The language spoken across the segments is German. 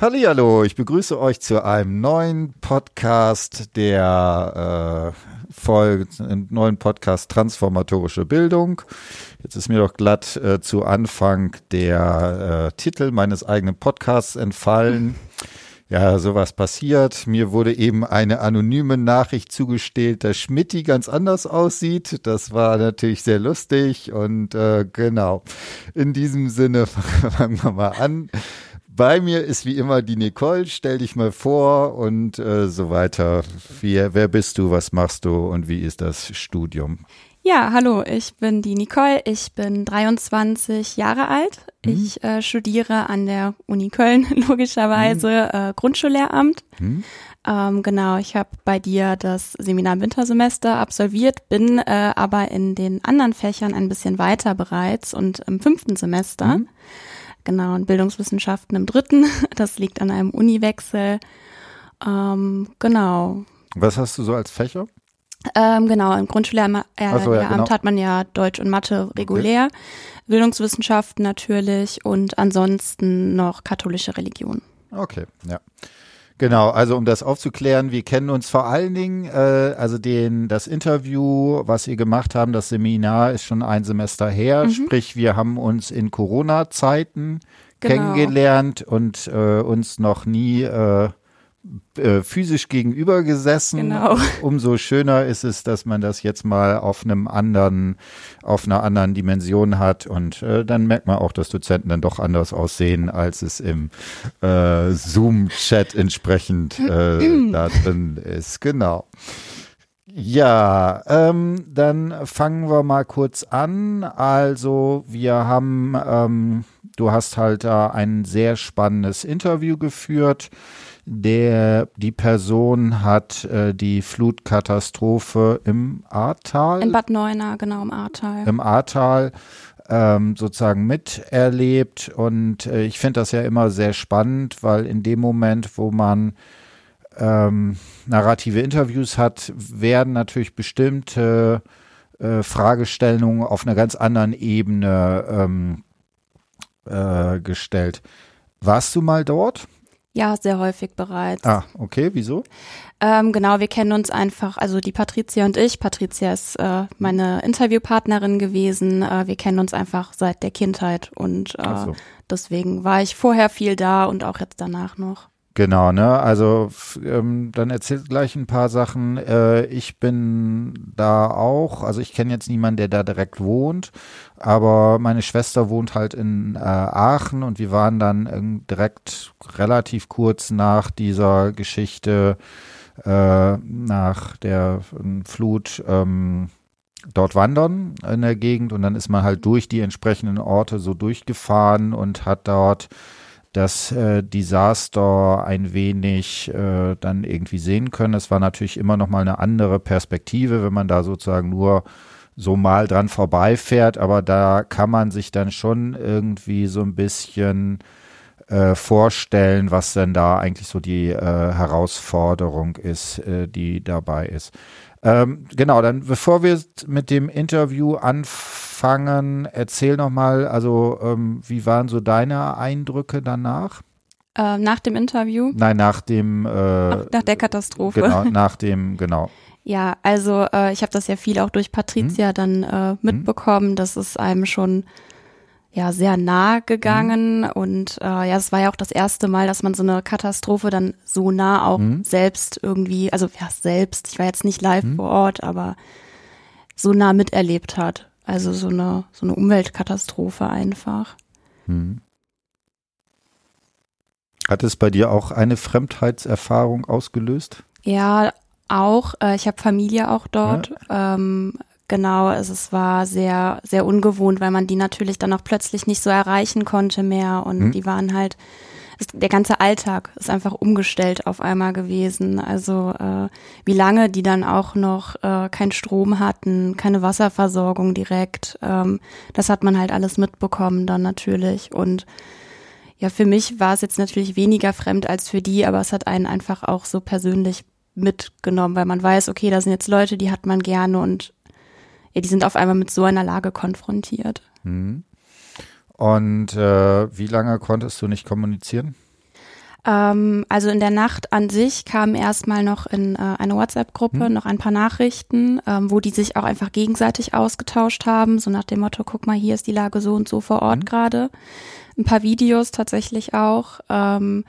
Hallihallo, ich begrüße euch zu einem neuen Podcast der äh, Folge, neuen Podcast Transformatorische Bildung. Jetzt ist mir doch glatt äh, zu Anfang der äh, Titel meines eigenen Podcasts entfallen. Ja, sowas passiert. Mir wurde eben eine anonyme Nachricht zugestellt, dass Schmidti ganz anders aussieht. Das war natürlich sehr lustig und äh, genau. In diesem Sinne fangen wir mal an. Bei mir ist wie immer die Nicole. Stell dich mal vor und äh, so weiter. Wer, wer bist du? Was machst du? Und wie ist das Studium? Ja, hallo, ich bin die Nicole. Ich bin 23 Jahre alt. Mhm. Ich äh, studiere an der Uni Köln logischerweise mhm. äh, Grundschullehramt. Mhm. Ähm, genau, ich habe bei dir das Seminar im Wintersemester absolviert, bin äh, aber in den anderen Fächern ein bisschen weiter bereits und im fünften Semester. Genau, und Bildungswissenschaften im dritten. Das liegt an einem Uniwechsel. Ähm, genau. Was hast du so als Fächer? Ähm, genau, im Grundschullehramt äh, so, ja, genau. hat man ja Deutsch und Mathe regulär, okay. Bildungswissenschaften natürlich und ansonsten noch katholische Religion. Okay, ja. Genau, also um das aufzuklären, wir kennen uns vor allen Dingen, äh, also den, das Interview, was ihr gemacht haben, das Seminar ist schon ein Semester her, mhm. sprich wir haben uns in Corona-Zeiten genau. kennengelernt und äh, uns noch nie äh, äh, physisch gegenüber gesessen. Genau. Umso schöner ist es, dass man das jetzt mal auf einem anderen, auf einer anderen Dimension hat und äh, dann merkt man auch, dass Dozenten dann doch anders aussehen, als es im äh, Zoom-Chat entsprechend äh, da drin ist. Genau. Ja, ähm, dann fangen wir mal kurz an. Also wir haben, ähm, du hast halt da ein sehr spannendes Interview geführt der, die Person hat äh, die Flutkatastrophe im Ahrtal. In Bad Neuenahr, genau, im Ahrtal. Im Ahrtal ähm, sozusagen miterlebt. Und äh, ich finde das ja immer sehr spannend, weil in dem Moment, wo man ähm, narrative Interviews hat, werden natürlich bestimmte äh, Fragestellungen auf einer ganz anderen Ebene ähm, äh, gestellt. Warst du mal dort? Ja, sehr häufig bereits. Ah, okay, wieso? Ähm, genau, wir kennen uns einfach, also die Patricia und ich. Patricia ist äh, meine Interviewpartnerin gewesen. Äh, wir kennen uns einfach seit der Kindheit und äh, so. deswegen war ich vorher viel da und auch jetzt danach noch. Genau, ne? Also ähm, dann erzählt gleich ein paar Sachen. Äh, ich bin da auch, also ich kenne jetzt niemanden, der da direkt wohnt, aber meine Schwester wohnt halt in äh, Aachen und wir waren dann äh, direkt relativ kurz nach dieser Geschichte, äh, nach der ähm, Flut, ähm, dort wandern in der Gegend und dann ist man halt durch die entsprechenden Orte so durchgefahren und hat dort das äh, Desaster ein wenig äh, dann irgendwie sehen können. Es war natürlich immer noch mal eine andere Perspektive, wenn man da sozusagen nur so mal dran vorbeifährt, aber da kann man sich dann schon irgendwie so ein bisschen äh, vorstellen, was denn da eigentlich so die äh, Herausforderung ist, äh, die dabei ist. Ähm, genau, dann bevor wir mit dem Interview anfangen, erzähl noch mal, also ähm, wie waren so deine Eindrücke danach? Äh, nach dem Interview? Nein, nach dem äh, nach, nach der Katastrophe. Genau, nach dem, genau. Ja, also äh, ich habe das ja viel auch durch Patricia hm? dann äh, mitbekommen, hm? dass es einem schon ja sehr nah gegangen mhm. und äh, ja, es war ja auch das erste Mal, dass man so eine Katastrophe dann so nah auch mhm. selbst irgendwie, also ja selbst, ich war jetzt nicht live mhm. vor Ort, aber so nah miterlebt hat. Also so eine so eine Umweltkatastrophe einfach. Mhm. Hat es bei dir auch eine Fremdheitserfahrung ausgelöst? Ja, auch. Äh, ich habe Familie auch dort. Ja. Ähm, Genau, also es war sehr, sehr ungewohnt, weil man die natürlich dann auch plötzlich nicht so erreichen konnte mehr und mhm. die waren halt, der ganze Alltag ist einfach umgestellt auf einmal gewesen. Also äh, wie lange die dann auch noch äh, keinen Strom hatten, keine Wasserversorgung direkt, ähm, das hat man halt alles mitbekommen dann natürlich und ja, für mich war es jetzt natürlich weniger fremd als für die, aber es hat einen einfach auch so persönlich mitgenommen, weil man weiß, okay, da sind jetzt Leute, die hat man gerne und ja, die sind auf einmal mit so einer Lage konfrontiert. Mhm. Und äh, wie lange konntest du nicht kommunizieren? Ähm, also in der Nacht an sich kamen erstmal noch in äh, eine WhatsApp-Gruppe hm. noch ein paar Nachrichten, ähm, wo die sich auch einfach gegenseitig ausgetauscht haben, so nach dem Motto, guck mal, hier ist die Lage so und so vor Ort hm. gerade. Ein paar Videos tatsächlich auch. Ähm,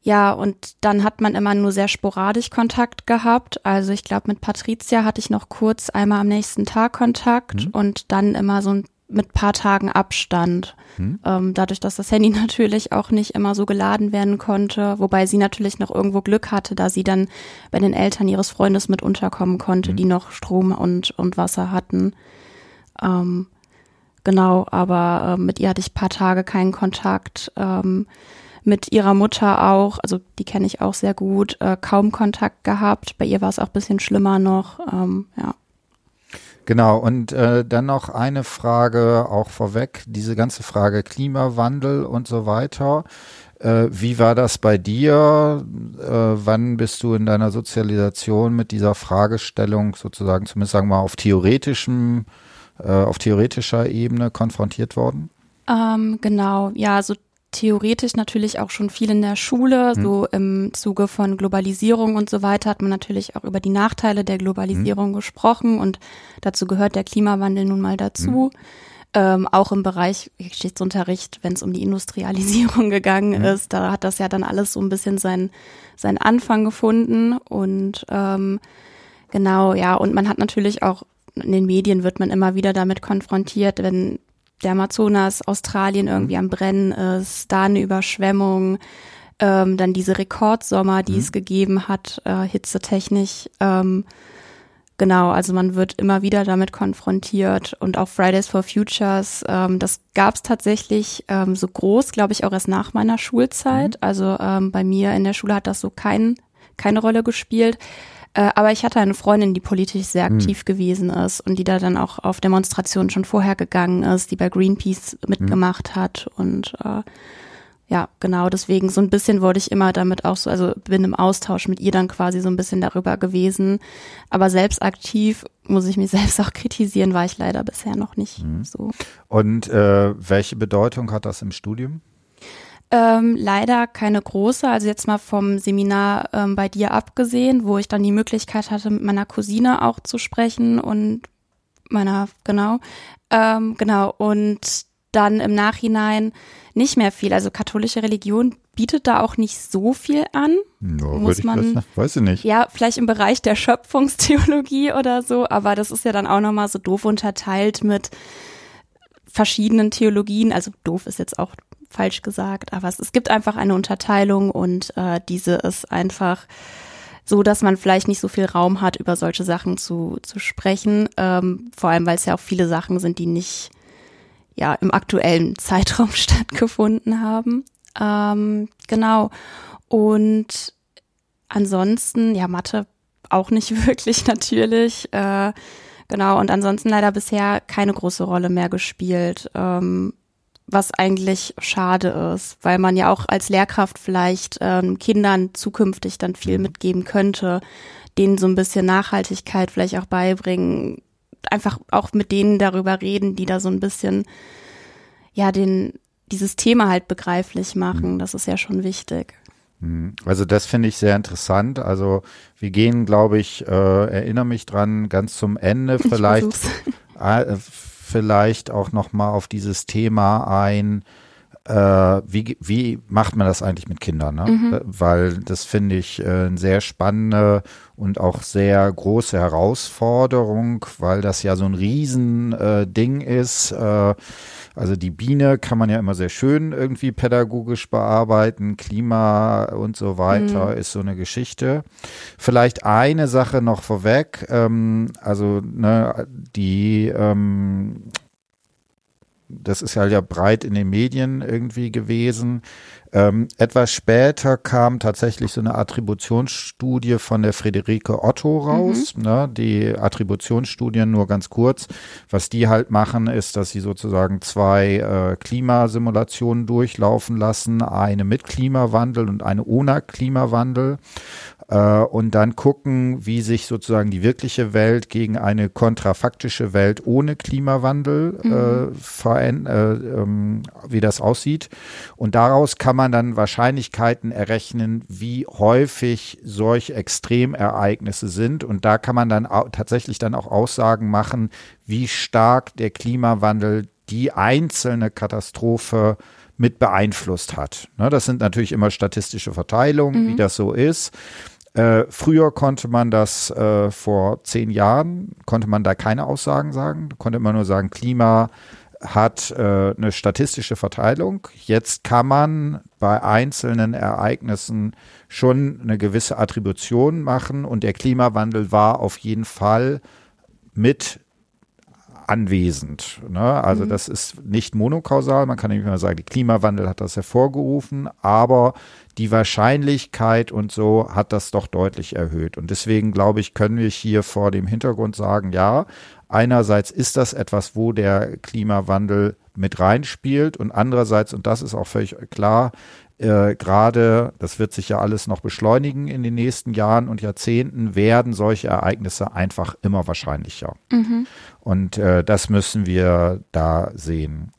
ja, und dann hat man immer nur sehr sporadisch Kontakt gehabt. Also ich glaube, mit Patricia hatte ich noch kurz einmal am nächsten Tag Kontakt mhm. und dann immer so ein mit paar Tagen Abstand. Hm. Ähm, dadurch, dass das Handy natürlich auch nicht immer so geladen werden konnte, wobei sie natürlich noch irgendwo Glück hatte, da sie dann bei den Eltern ihres Freundes mit unterkommen konnte, hm. die noch Strom und, und Wasser hatten. Ähm, genau, aber äh, mit ihr hatte ich paar Tage keinen Kontakt. Ähm, mit ihrer Mutter auch, also die kenne ich auch sehr gut, äh, kaum Kontakt gehabt. Bei ihr war es auch bisschen schlimmer noch. Ähm, ja. Genau, und äh, dann noch eine Frage auch vorweg, diese ganze Frage Klimawandel und so weiter. Äh, wie war das bei dir? Äh, wann bist du in deiner Sozialisation mit dieser Fragestellung sozusagen, zumindest sagen wir mal auf theoretischem, äh, auf theoretischer Ebene konfrontiert worden? Ähm, genau, ja, so theoretisch natürlich auch schon viel in der Schule. Hm. So im Zuge von Globalisierung und so weiter hat man natürlich auch über die Nachteile der Globalisierung hm. gesprochen und dazu gehört der Klimawandel nun mal dazu. Hm. Ähm, auch im Bereich Geschichtsunterricht, wenn es um die Industrialisierung gegangen hm. ist, da hat das ja dann alles so ein bisschen seinen seinen Anfang gefunden und ähm, genau, ja, und man hat natürlich auch in den Medien wird man immer wieder damit konfrontiert, wenn der Amazonas, Australien irgendwie am Brennen ist, da eine Überschwemmung, ähm, dann diese Rekordsommer, die mhm. es gegeben hat, äh, hitzetechnisch. Ähm, genau, also man wird immer wieder damit konfrontiert und auch Fridays for Futures, ähm, das gab es tatsächlich ähm, so groß, glaube ich, auch erst nach meiner Schulzeit. Mhm. Also ähm, bei mir in der Schule hat das so kein, keine Rolle gespielt. Äh, aber ich hatte eine Freundin, die politisch sehr hm. aktiv hm. gewesen ist und die da dann auch auf Demonstrationen schon vorher gegangen ist, die bei Greenpeace mitgemacht hm. hat und äh, ja, genau, deswegen so ein bisschen wurde ich immer damit auch so, also bin im Austausch mit ihr dann quasi so ein bisschen darüber gewesen. Aber selbst aktiv, muss ich mich selbst auch kritisieren, war ich leider bisher noch nicht mhm. so. Und äh, welche Bedeutung hat das im Studium? Ähm, leider keine große, also jetzt mal vom Seminar ähm, bei dir abgesehen, wo ich dann die Möglichkeit hatte, mit meiner Cousine auch zu sprechen und meiner, genau, ähm, genau, und dann im Nachhinein nicht mehr viel. Also katholische Religion bietet da auch nicht so viel an. No, muss man, das, weiß ich nicht. Ja, vielleicht im Bereich der Schöpfungstheologie oder so, aber das ist ja dann auch nochmal so doof unterteilt mit verschiedenen Theologien. Also doof ist jetzt auch falsch gesagt, aber es, es gibt einfach eine Unterteilung und äh, diese ist einfach so, dass man vielleicht nicht so viel Raum hat, über solche Sachen zu, zu sprechen. Ähm, vor allem, weil es ja auch viele Sachen sind, die nicht ja im aktuellen Zeitraum stattgefunden haben. Ähm, genau. Und ansonsten, ja, Mathe auch nicht wirklich natürlich. Äh, genau. Und ansonsten leider bisher keine große Rolle mehr gespielt. Ähm, was eigentlich schade ist, weil man ja auch als Lehrkraft vielleicht ähm, Kindern zukünftig dann viel mhm. mitgeben könnte, denen so ein bisschen Nachhaltigkeit vielleicht auch beibringen, einfach auch mit denen darüber reden, die da so ein bisschen ja den dieses Thema halt begreiflich machen. Mhm. Das ist ja schon wichtig. Mhm. Also das finde ich sehr interessant. Also wir gehen, glaube ich, äh, erinnere mich dran, ganz zum Ende vielleicht vielleicht auch noch mal auf dieses Thema ein, äh, wie, wie macht man das eigentlich mit Kindern? Ne? Mhm. Weil das finde ich äh, eine sehr spannende und auch sehr große Herausforderung, weil das ja so ein Riesending äh, ist. Äh, also die Biene kann man ja immer sehr schön irgendwie pädagogisch bearbeiten, Klima und so weiter mhm. ist so eine Geschichte. Vielleicht eine Sache noch vorweg, ähm, also ne, die ähm, das ist halt ja breit in den Medien irgendwie gewesen. Ähm, etwas später kam tatsächlich so eine Attributionsstudie von der Friederike Otto raus. Mhm. Ne? Die Attributionsstudien nur ganz kurz. Was die halt machen, ist, dass sie sozusagen zwei äh, Klimasimulationen durchlaufen lassen. Eine mit Klimawandel und eine ohne Klimawandel. Äh, und dann gucken, wie sich sozusagen die wirkliche Welt gegen eine kontrafaktische Welt ohne Klimawandel mhm. äh, äh, ähm, wie das aussieht. Und daraus kann man dann Wahrscheinlichkeiten errechnen, wie häufig solche Extremereignisse sind. Und da kann man dann tatsächlich dann auch Aussagen machen, wie stark der Klimawandel die einzelne Katastrophe mit beeinflusst hat. Ne, das sind natürlich immer statistische Verteilungen, mhm. wie das so ist. Äh, früher konnte man das äh, vor zehn Jahren, konnte man da keine Aussagen sagen, konnte immer nur sagen, Klima hat äh, eine statistische Verteilung. Jetzt kann man bei einzelnen Ereignissen schon eine gewisse Attribution machen und der Klimawandel war auf jeden Fall mit anwesend. Ne? Also mhm. das ist nicht monokausal, man kann nicht mehr sagen, der Klimawandel hat das hervorgerufen, aber die Wahrscheinlichkeit und so hat das doch deutlich erhöht. Und deswegen glaube ich, können wir hier vor dem Hintergrund sagen, ja, einerseits ist das etwas, wo der Klimawandel mit reinspielt und andererseits, und das ist auch völlig klar, äh, gerade, das wird sich ja alles noch beschleunigen in den nächsten Jahren und Jahrzehnten, werden solche Ereignisse einfach immer wahrscheinlicher. Mhm. Und äh, das müssen wir da sehen.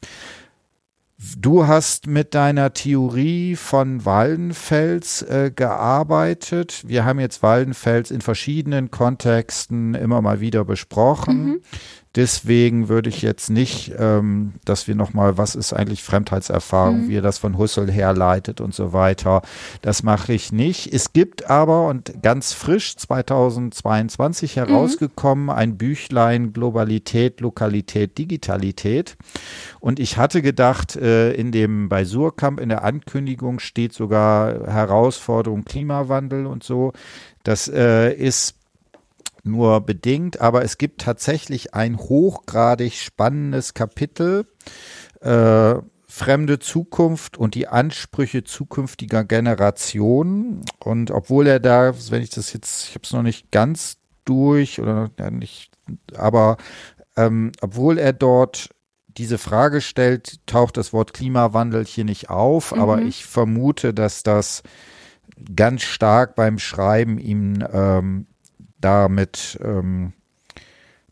Du hast mit deiner Theorie von Waldenfels äh, gearbeitet. Wir haben jetzt Waldenfels in verschiedenen Kontexten immer mal wieder besprochen. Mhm. Deswegen würde ich jetzt nicht, ähm, dass wir nochmal, was ist eigentlich Fremdheitserfahrung, mhm. wie er das von Husserl herleitet und so weiter. Das mache ich nicht. Es gibt aber, und ganz frisch 2022 mhm. herausgekommen, mhm. ein Büchlein Globalität, Lokalität, Digitalität. Und ich hatte gedacht, äh, in dem bei Surkamp in der Ankündigung steht sogar Herausforderung Klimawandel und so. Das äh, ist nur bedingt, aber es gibt tatsächlich ein hochgradig spannendes Kapitel. Äh, fremde Zukunft und die Ansprüche zukünftiger Generationen. Und obwohl er da, wenn ich das jetzt, ich habe es noch nicht ganz durch oder ja, nicht, aber ähm, obwohl er dort diese Frage stellt, taucht das Wort Klimawandel hier nicht auf, mhm. aber ich vermute, dass das ganz stark beim Schreiben ihm ähm, damit ähm,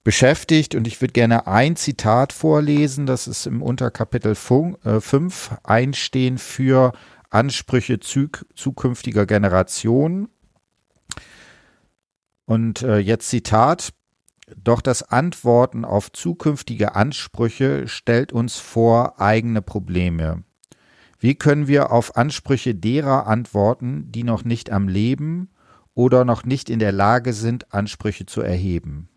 beschäftigt und ich würde gerne ein Zitat vorlesen, das ist im Unterkapitel 5 äh, Einstehen für Ansprüche zukünftiger Generationen. Und äh, jetzt Zitat. Doch das Antworten auf zukünftige Ansprüche stellt uns vor eigene Probleme. Wie können wir auf Ansprüche derer antworten, die noch nicht am Leben oder noch nicht in der Lage sind, Ansprüche zu erheben.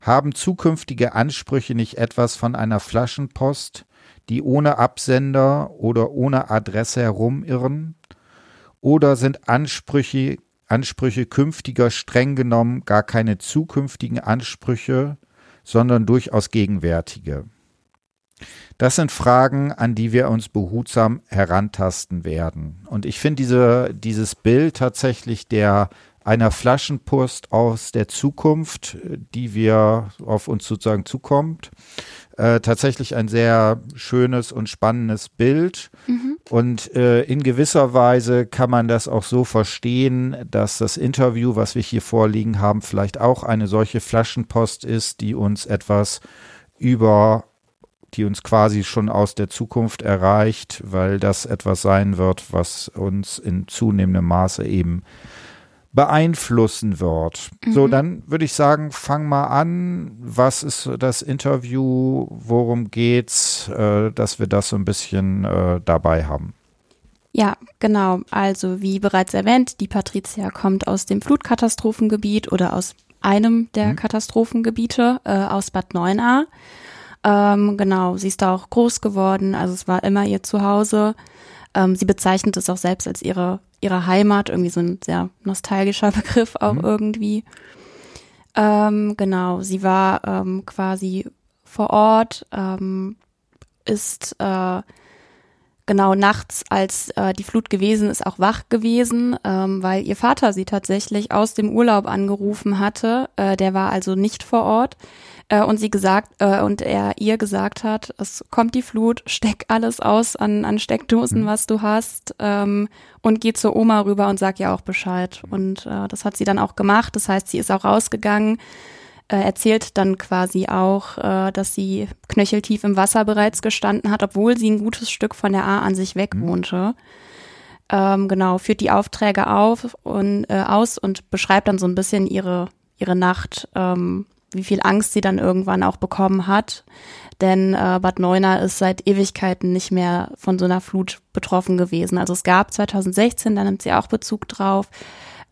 Haben zukünftige Ansprüche nicht etwas von einer Flaschenpost, die ohne Absender oder ohne Adresse herumirren? Oder sind Ansprüche, Ansprüche künftiger streng genommen gar keine zukünftigen Ansprüche, sondern durchaus gegenwärtige? Das sind Fragen, an die wir uns behutsam herantasten werden. Und ich finde diese, dieses Bild tatsächlich der einer Flaschenpost aus der Zukunft, die wir auf uns sozusagen zukommt, äh, tatsächlich ein sehr schönes und spannendes Bild. Mhm. Und äh, in gewisser Weise kann man das auch so verstehen, dass das Interview, was wir hier vorliegen haben, vielleicht auch eine solche Flaschenpost ist, die uns etwas über die uns quasi schon aus der Zukunft erreicht, weil das etwas sein wird, was uns in zunehmendem Maße eben beeinflussen wird. Mhm. So, dann würde ich sagen, fang mal an. Was ist das Interview? Worum geht's? Äh, dass wir das so ein bisschen äh, dabei haben. Ja, genau. Also wie bereits erwähnt, die Patricia kommt aus dem Flutkatastrophengebiet oder aus einem der mhm. Katastrophengebiete äh, aus Bad Neuenahr. Ähm, genau, sie ist da auch groß geworden, also es war immer ihr Zuhause. Ähm, sie bezeichnet es auch selbst als ihre, ihre Heimat, irgendwie so ein sehr nostalgischer Begriff auch mhm. irgendwie. Ähm, genau, sie war ähm, quasi vor Ort, ähm, ist äh, genau nachts, als äh, die Flut gewesen ist, auch wach gewesen, ähm, weil ihr Vater sie tatsächlich aus dem Urlaub angerufen hatte. Äh, der war also nicht vor Ort. Äh, und sie gesagt, äh, und er ihr gesagt hat, es kommt die Flut, steck alles aus an, an Steckdosen, mhm. was du hast, ähm, und geh zur Oma rüber und sag ihr auch Bescheid. Und äh, das hat sie dann auch gemacht. Das heißt, sie ist auch rausgegangen, äh, erzählt dann quasi auch, äh, dass sie knöcheltief im Wasser bereits gestanden hat, obwohl sie ein gutes Stück von der A an sich weg mhm. wohnte. Ähm, genau, führt die Aufträge auf und äh, aus und beschreibt dann so ein bisschen ihre ihre Nacht, ähm, wie viel Angst sie dann irgendwann auch bekommen hat. Denn äh, Bad Neuner ist seit Ewigkeiten nicht mehr von so einer Flut betroffen gewesen. Also es gab 2016, da nimmt sie auch Bezug drauf,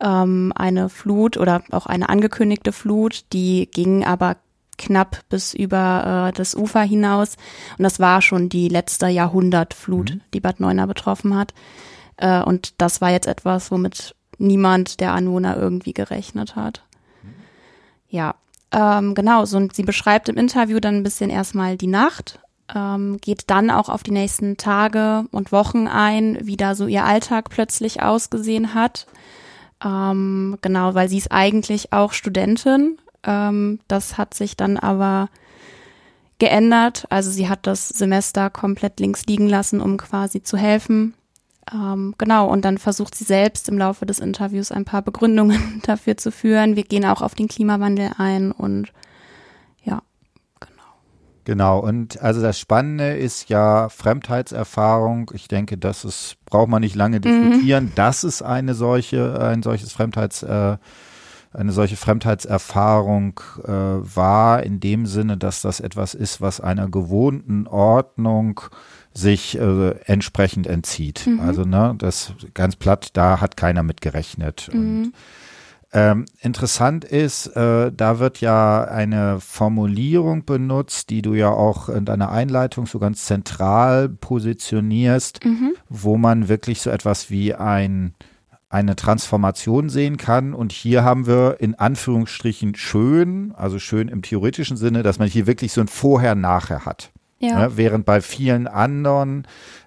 ähm, eine Flut oder auch eine angekündigte Flut, die ging aber knapp bis über äh, das Ufer hinaus. Und das war schon die letzte Jahrhundertflut, mhm. die Bad Neuner betroffen hat. Äh, und das war jetzt etwas, womit niemand der Anwohner irgendwie gerechnet hat. Mhm. Ja, ähm, genau, so, und sie beschreibt im Interview dann ein bisschen erstmal die Nacht, ähm, geht dann auch auf die nächsten Tage und Wochen ein, wie da so ihr Alltag plötzlich ausgesehen hat. Ähm, genau, weil sie ist eigentlich auch Studentin. Ähm, das hat sich dann aber geändert. Also sie hat das Semester komplett links liegen lassen, um quasi zu helfen. Ähm, genau, und dann versucht sie selbst im Laufe des Interviews ein paar Begründungen dafür zu führen. Wir gehen auch auf den Klimawandel ein und ja, genau. Genau, und also das Spannende ist ja Fremdheitserfahrung. Ich denke, das ist, braucht man nicht lange mhm. diskutieren. Mhm. Das ist eine solche, ein solches Fremdheits, äh, eine solche Fremdheitserfahrung äh, war, in dem Sinne, dass das etwas ist, was einer gewohnten Ordnung sich äh, entsprechend entzieht. Mhm. Also ne, das ganz platt, da hat keiner mit gerechnet. Mhm. Und, ähm, interessant ist, äh, da wird ja eine Formulierung benutzt, die du ja auch in deiner Einleitung so ganz zentral positionierst, mhm. wo man wirklich so etwas wie ein eine Transformation sehen kann. Und hier haben wir in Anführungsstrichen schön, also schön im theoretischen Sinne, dass man hier wirklich so ein Vorher-Nachher hat. Ja. Ne? Während bei vielen anderen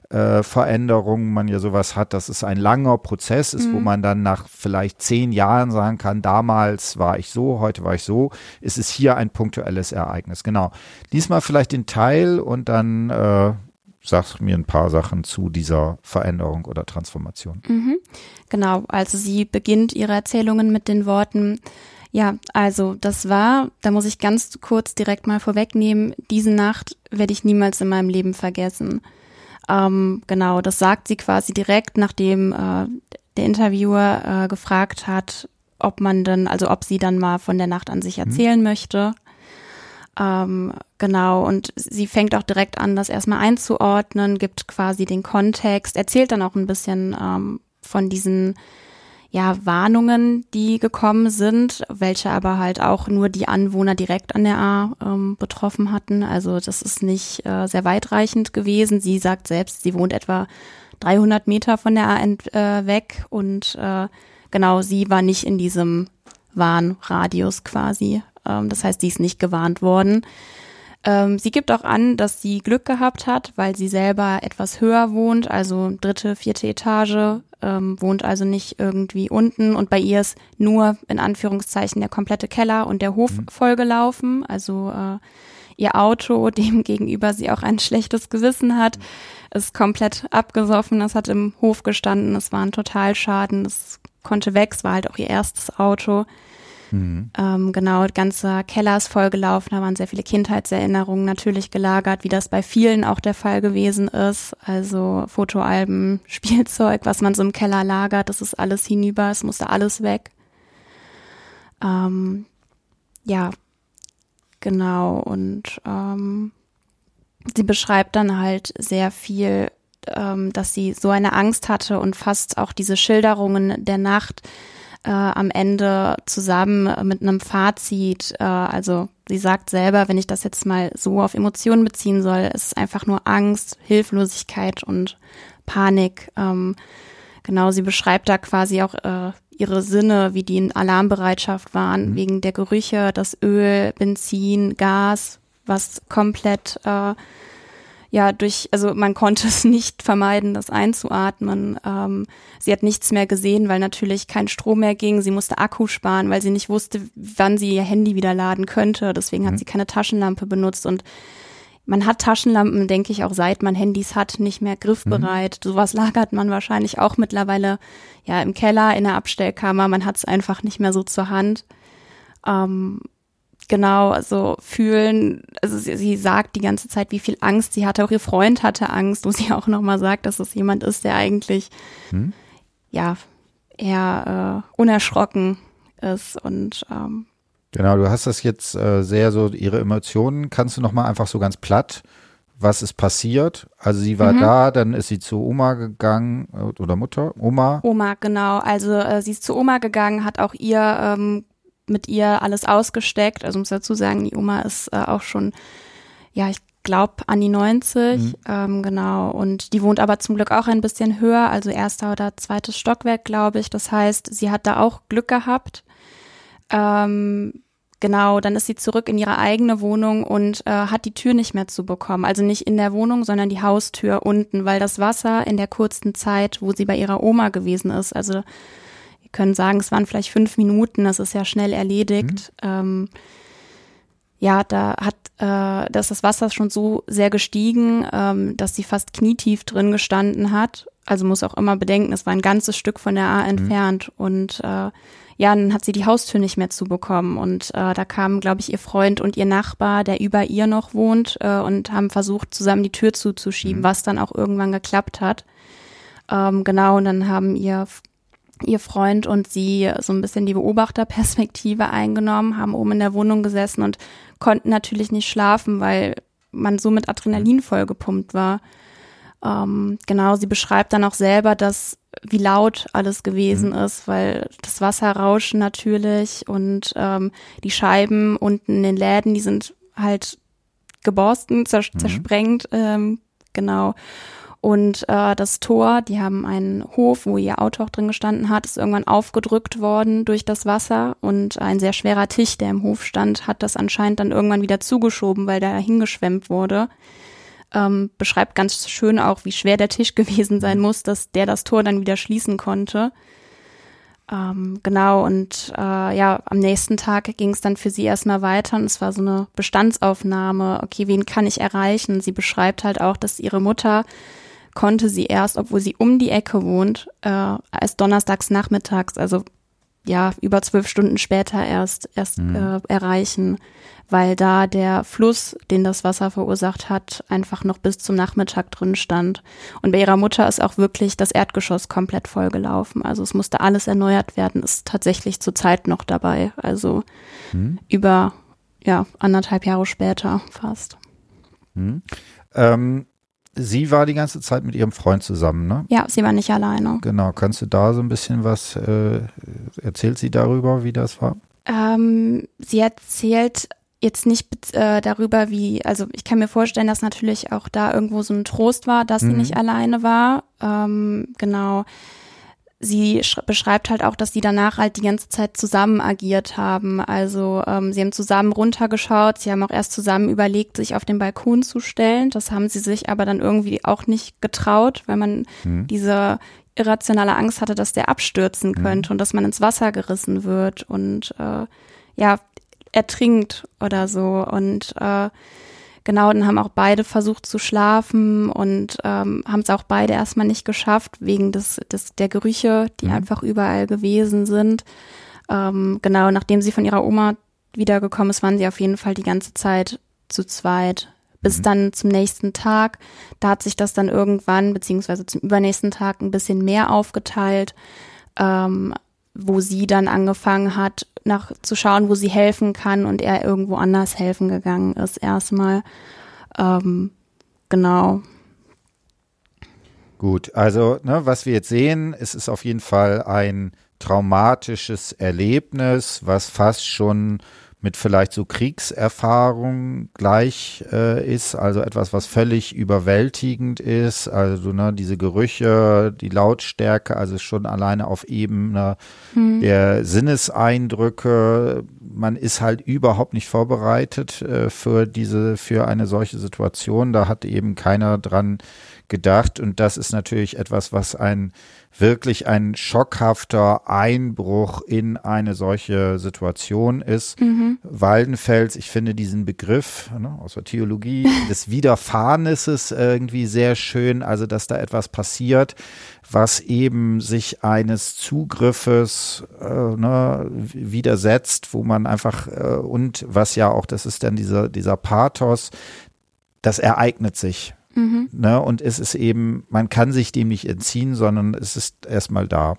äh, Veränderungen man ja sowas hat, dass es ein langer Prozess ist, mhm. wo man dann nach vielleicht zehn Jahren sagen kann, damals war ich so, heute war ich so, ist es hier ein punktuelles Ereignis. Genau. Lies mal vielleicht den Teil und dann äh, sag mir ein paar Sachen zu dieser Veränderung oder Transformation. Mhm. Genau, also sie beginnt ihre Erzählungen mit den Worten, ja, also das war, da muss ich ganz kurz direkt mal vorwegnehmen, diese Nacht werde ich niemals in meinem Leben vergessen. Ähm, genau, das sagt sie quasi direkt, nachdem äh, der Interviewer äh, gefragt hat, ob man dann, also ob sie dann mal von der Nacht an sich mhm. erzählen mhm. möchte. Ähm, genau, und sie fängt auch direkt an, das erstmal einzuordnen, gibt quasi den Kontext, erzählt dann auch ein bisschen ähm, von diesen ja, Warnungen, die gekommen sind, welche aber halt auch nur die Anwohner direkt an der A ähm, betroffen hatten. Also das ist nicht äh, sehr weitreichend gewesen. Sie sagt selbst, sie wohnt etwa 300 Meter von der A ent, äh, weg und äh, genau, sie war nicht in diesem Warnradius quasi. Ähm, das heißt, sie ist nicht gewarnt worden. Ähm, sie gibt auch an, dass sie Glück gehabt hat, weil sie selber etwas höher wohnt, also dritte, vierte Etage, ähm, wohnt also nicht irgendwie unten und bei ihr ist nur in Anführungszeichen der komplette Keller und der Hof mhm. vollgelaufen. Also äh, ihr Auto, dem gegenüber sie auch ein schlechtes Gewissen hat, ist komplett abgesoffen. Es hat im Hof gestanden. Es war ein Totalschaden. Es konnte weg. Es war halt auch ihr erstes Auto. Mhm. Ähm, genau, ganzer Keller ist vollgelaufen, da waren sehr viele Kindheitserinnerungen natürlich gelagert, wie das bei vielen auch der Fall gewesen ist. Also Fotoalben, Spielzeug, was man so im Keller lagert, das ist alles hinüber, es musste alles weg. Ähm, ja, genau. Und ähm, sie beschreibt dann halt sehr viel, ähm, dass sie so eine Angst hatte und fast auch diese Schilderungen der Nacht äh, am Ende zusammen mit einem Fazit, äh, also sie sagt selber, wenn ich das jetzt mal so auf Emotionen beziehen soll, ist einfach nur Angst, Hilflosigkeit und Panik. Ähm, genau, sie beschreibt da quasi auch äh, ihre Sinne, wie die in Alarmbereitschaft waren, mhm. wegen der Gerüche, das Öl, Benzin, Gas, was komplett äh, ja, durch, also man konnte es nicht vermeiden, das einzuatmen. Ähm, sie hat nichts mehr gesehen, weil natürlich kein Strom mehr ging. Sie musste Akku sparen, weil sie nicht wusste, wann sie ihr Handy wieder laden könnte. Deswegen mhm. hat sie keine Taschenlampe benutzt und man hat Taschenlampen, denke ich, auch seit man Handys hat, nicht mehr griffbereit. Mhm. Sowas lagert man wahrscheinlich auch mittlerweile ja im Keller, in der Abstellkammer. Man hat es einfach nicht mehr so zur Hand. Ähm, genau, also fühlen, also sie, sie, sagt die ganze Zeit, wie viel Angst sie hatte. Auch ihr Freund hatte Angst, wo sie auch nochmal sagt, dass es jemand ist, der eigentlich, mhm. ja, eher äh, unerschrocken ist und ähm, Genau, du hast das jetzt äh, sehr so, ihre Emotionen, kannst du nochmal einfach so ganz platt, was ist passiert? Also sie war mhm. da, dann ist sie zu Oma gegangen äh, oder Mutter, Oma? Oma, genau. Also äh, sie ist zu Oma gegangen, hat auch ihr ähm, mit ihr alles ausgesteckt. Also muss dazu sagen, die Oma ist äh, auch schon, ja, ich glaube an die 90, mhm. ähm, genau. Und die wohnt aber zum Glück auch ein bisschen höher, also erster oder zweites Stockwerk, glaube ich. Das heißt, sie hat da auch Glück gehabt. Ähm, genau, dann ist sie zurück in ihre eigene Wohnung und äh, hat die Tür nicht mehr zu bekommen. Also nicht in der Wohnung, sondern die Haustür unten, weil das Wasser in der kurzen Zeit, wo sie bei ihrer Oma gewesen ist, also können sagen, es waren vielleicht fünf Minuten, das ist ja schnell erledigt. Mhm. Ähm, ja, da hat äh, dass das Wasser schon so sehr gestiegen, ähm, dass sie fast knietief drin gestanden hat. Also muss auch immer bedenken, es war ein ganzes Stück von der A mhm. entfernt und äh, ja, dann hat sie die Haustür nicht mehr zubekommen. Und äh, da kamen, glaube ich, ihr Freund und ihr Nachbar, der über ihr noch wohnt, äh, und haben versucht, zusammen die Tür zuzuschieben, mhm. was dann auch irgendwann geklappt hat. Ähm, genau, und dann haben ihr ihr Freund und sie so ein bisschen die Beobachterperspektive eingenommen, haben oben in der Wohnung gesessen und konnten natürlich nicht schlafen, weil man so mit Adrenalin vollgepumpt war. Ähm, genau, sie beschreibt dann auch selber, dass wie laut alles gewesen mhm. ist, weil das Wasserrauschen natürlich und ähm, die Scheiben unten in den Läden, die sind halt geborsten, zers mhm. zersprengt, ähm, genau. Und äh, das Tor, die haben einen Hof, wo ihr Auto auch drin gestanden hat, ist irgendwann aufgedrückt worden durch das Wasser und ein sehr schwerer Tisch, der im Hof stand, hat das anscheinend dann irgendwann wieder zugeschoben, weil der hingeschwemmt wurde ähm, beschreibt ganz schön auch, wie schwer der Tisch gewesen sein muss, dass der das Tor dann wieder schließen konnte. Ähm, genau, und äh, ja, am nächsten Tag ging es dann für sie erstmal weiter und es war so eine Bestandsaufnahme, okay, wen kann ich erreichen? Sie beschreibt halt auch, dass ihre Mutter konnte sie erst, obwohl sie um die Ecke wohnt, äh, erst donnerstags nachmittags, also ja, über zwölf Stunden später erst, erst mhm. äh, erreichen weil da der Fluss, den das Wasser verursacht hat, einfach noch bis zum Nachmittag drin stand. Und bei ihrer Mutter ist auch wirklich das Erdgeschoss komplett vollgelaufen. Also es musste alles erneuert werden, ist tatsächlich zurzeit noch dabei. Also hm. über ja, anderthalb Jahre später fast. Hm. Ähm, sie war die ganze Zeit mit ihrem Freund zusammen, ne? Ja, sie war nicht alleine. Genau. Kannst du da so ein bisschen was, äh, erzählt sie darüber, wie das war? Ähm, sie erzählt jetzt nicht äh, darüber, wie, also ich kann mir vorstellen, dass natürlich auch da irgendwo so ein Trost war, dass mhm. sie nicht alleine war. Ähm, genau. Sie beschreibt halt auch, dass sie danach halt die ganze Zeit zusammen agiert haben. Also ähm, sie haben zusammen runtergeschaut, sie haben auch erst zusammen überlegt, sich auf den Balkon zu stellen. Das haben sie sich aber dann irgendwie auch nicht getraut, weil man mhm. diese irrationale Angst hatte, dass der abstürzen mhm. könnte mhm. und dass man ins Wasser gerissen wird. Und äh, ja, ertrinkt oder so. Und äh, genau, dann haben auch beide versucht zu schlafen und ähm, haben es auch beide erstmal nicht geschafft, wegen des, des der Gerüche, die mhm. einfach überall gewesen sind. Ähm, genau, nachdem sie von ihrer Oma wiedergekommen ist, waren sie auf jeden Fall die ganze Zeit zu zweit. Bis mhm. dann zum nächsten Tag. Da hat sich das dann irgendwann, beziehungsweise zum übernächsten Tag ein bisschen mehr aufgeteilt. Ähm, wo sie dann angefangen hat, nach zu schauen, wo sie helfen kann und er irgendwo anders helfen gegangen ist erstmal. Ähm, genau. Gut, also ne, was wir jetzt sehen, es ist auf jeden Fall ein traumatisches Erlebnis, was fast schon mit vielleicht so Kriegserfahrung gleich äh, ist, also etwas, was völlig überwältigend ist, also ne, diese Gerüche, die Lautstärke, also schon alleine auf Ebene hm. der Sinneseindrücke, man ist halt überhaupt nicht vorbereitet äh, für diese, für eine solche Situation, da hat eben keiner dran gedacht und das ist natürlich etwas, was ein wirklich ein schockhafter Einbruch in eine solche Situation ist. Mhm. Waldenfels, ich finde diesen Begriff ne, aus der Theologie des Widerfahrenisses irgendwie sehr schön, also dass da etwas passiert, was eben sich eines Zugriffes äh, ne, widersetzt, wo man einfach äh, und was ja auch, das ist dann dieser, dieser Pathos, das ereignet sich. Mhm. Ne? Und es ist eben, man kann sich dem nicht entziehen, sondern es ist erstmal da.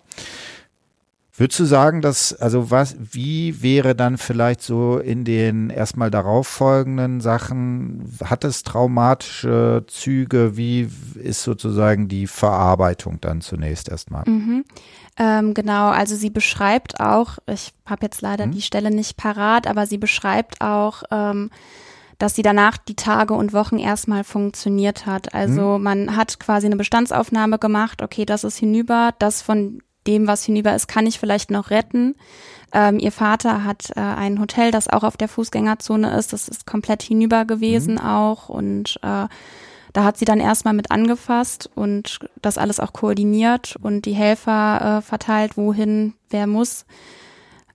Würdest du sagen, dass, also was, wie wäre dann vielleicht so in den erstmal darauffolgenden Sachen, hat es traumatische Züge? Wie ist sozusagen die Verarbeitung dann zunächst erstmal? Mhm. Ähm, genau, also sie beschreibt auch, ich habe jetzt leider mhm. die Stelle nicht parat, aber sie beschreibt auch, ähm, dass sie danach die Tage und Wochen erstmal funktioniert hat. Also mhm. man hat quasi eine Bestandsaufnahme gemacht, okay, das ist hinüber, das von dem, was hinüber ist, kann ich vielleicht noch retten. Ähm, ihr Vater hat äh, ein Hotel, das auch auf der Fußgängerzone ist. Das ist komplett hinüber gewesen mhm. auch. Und äh, da hat sie dann erstmal mit angefasst und das alles auch koordiniert und die Helfer äh, verteilt, wohin wer muss.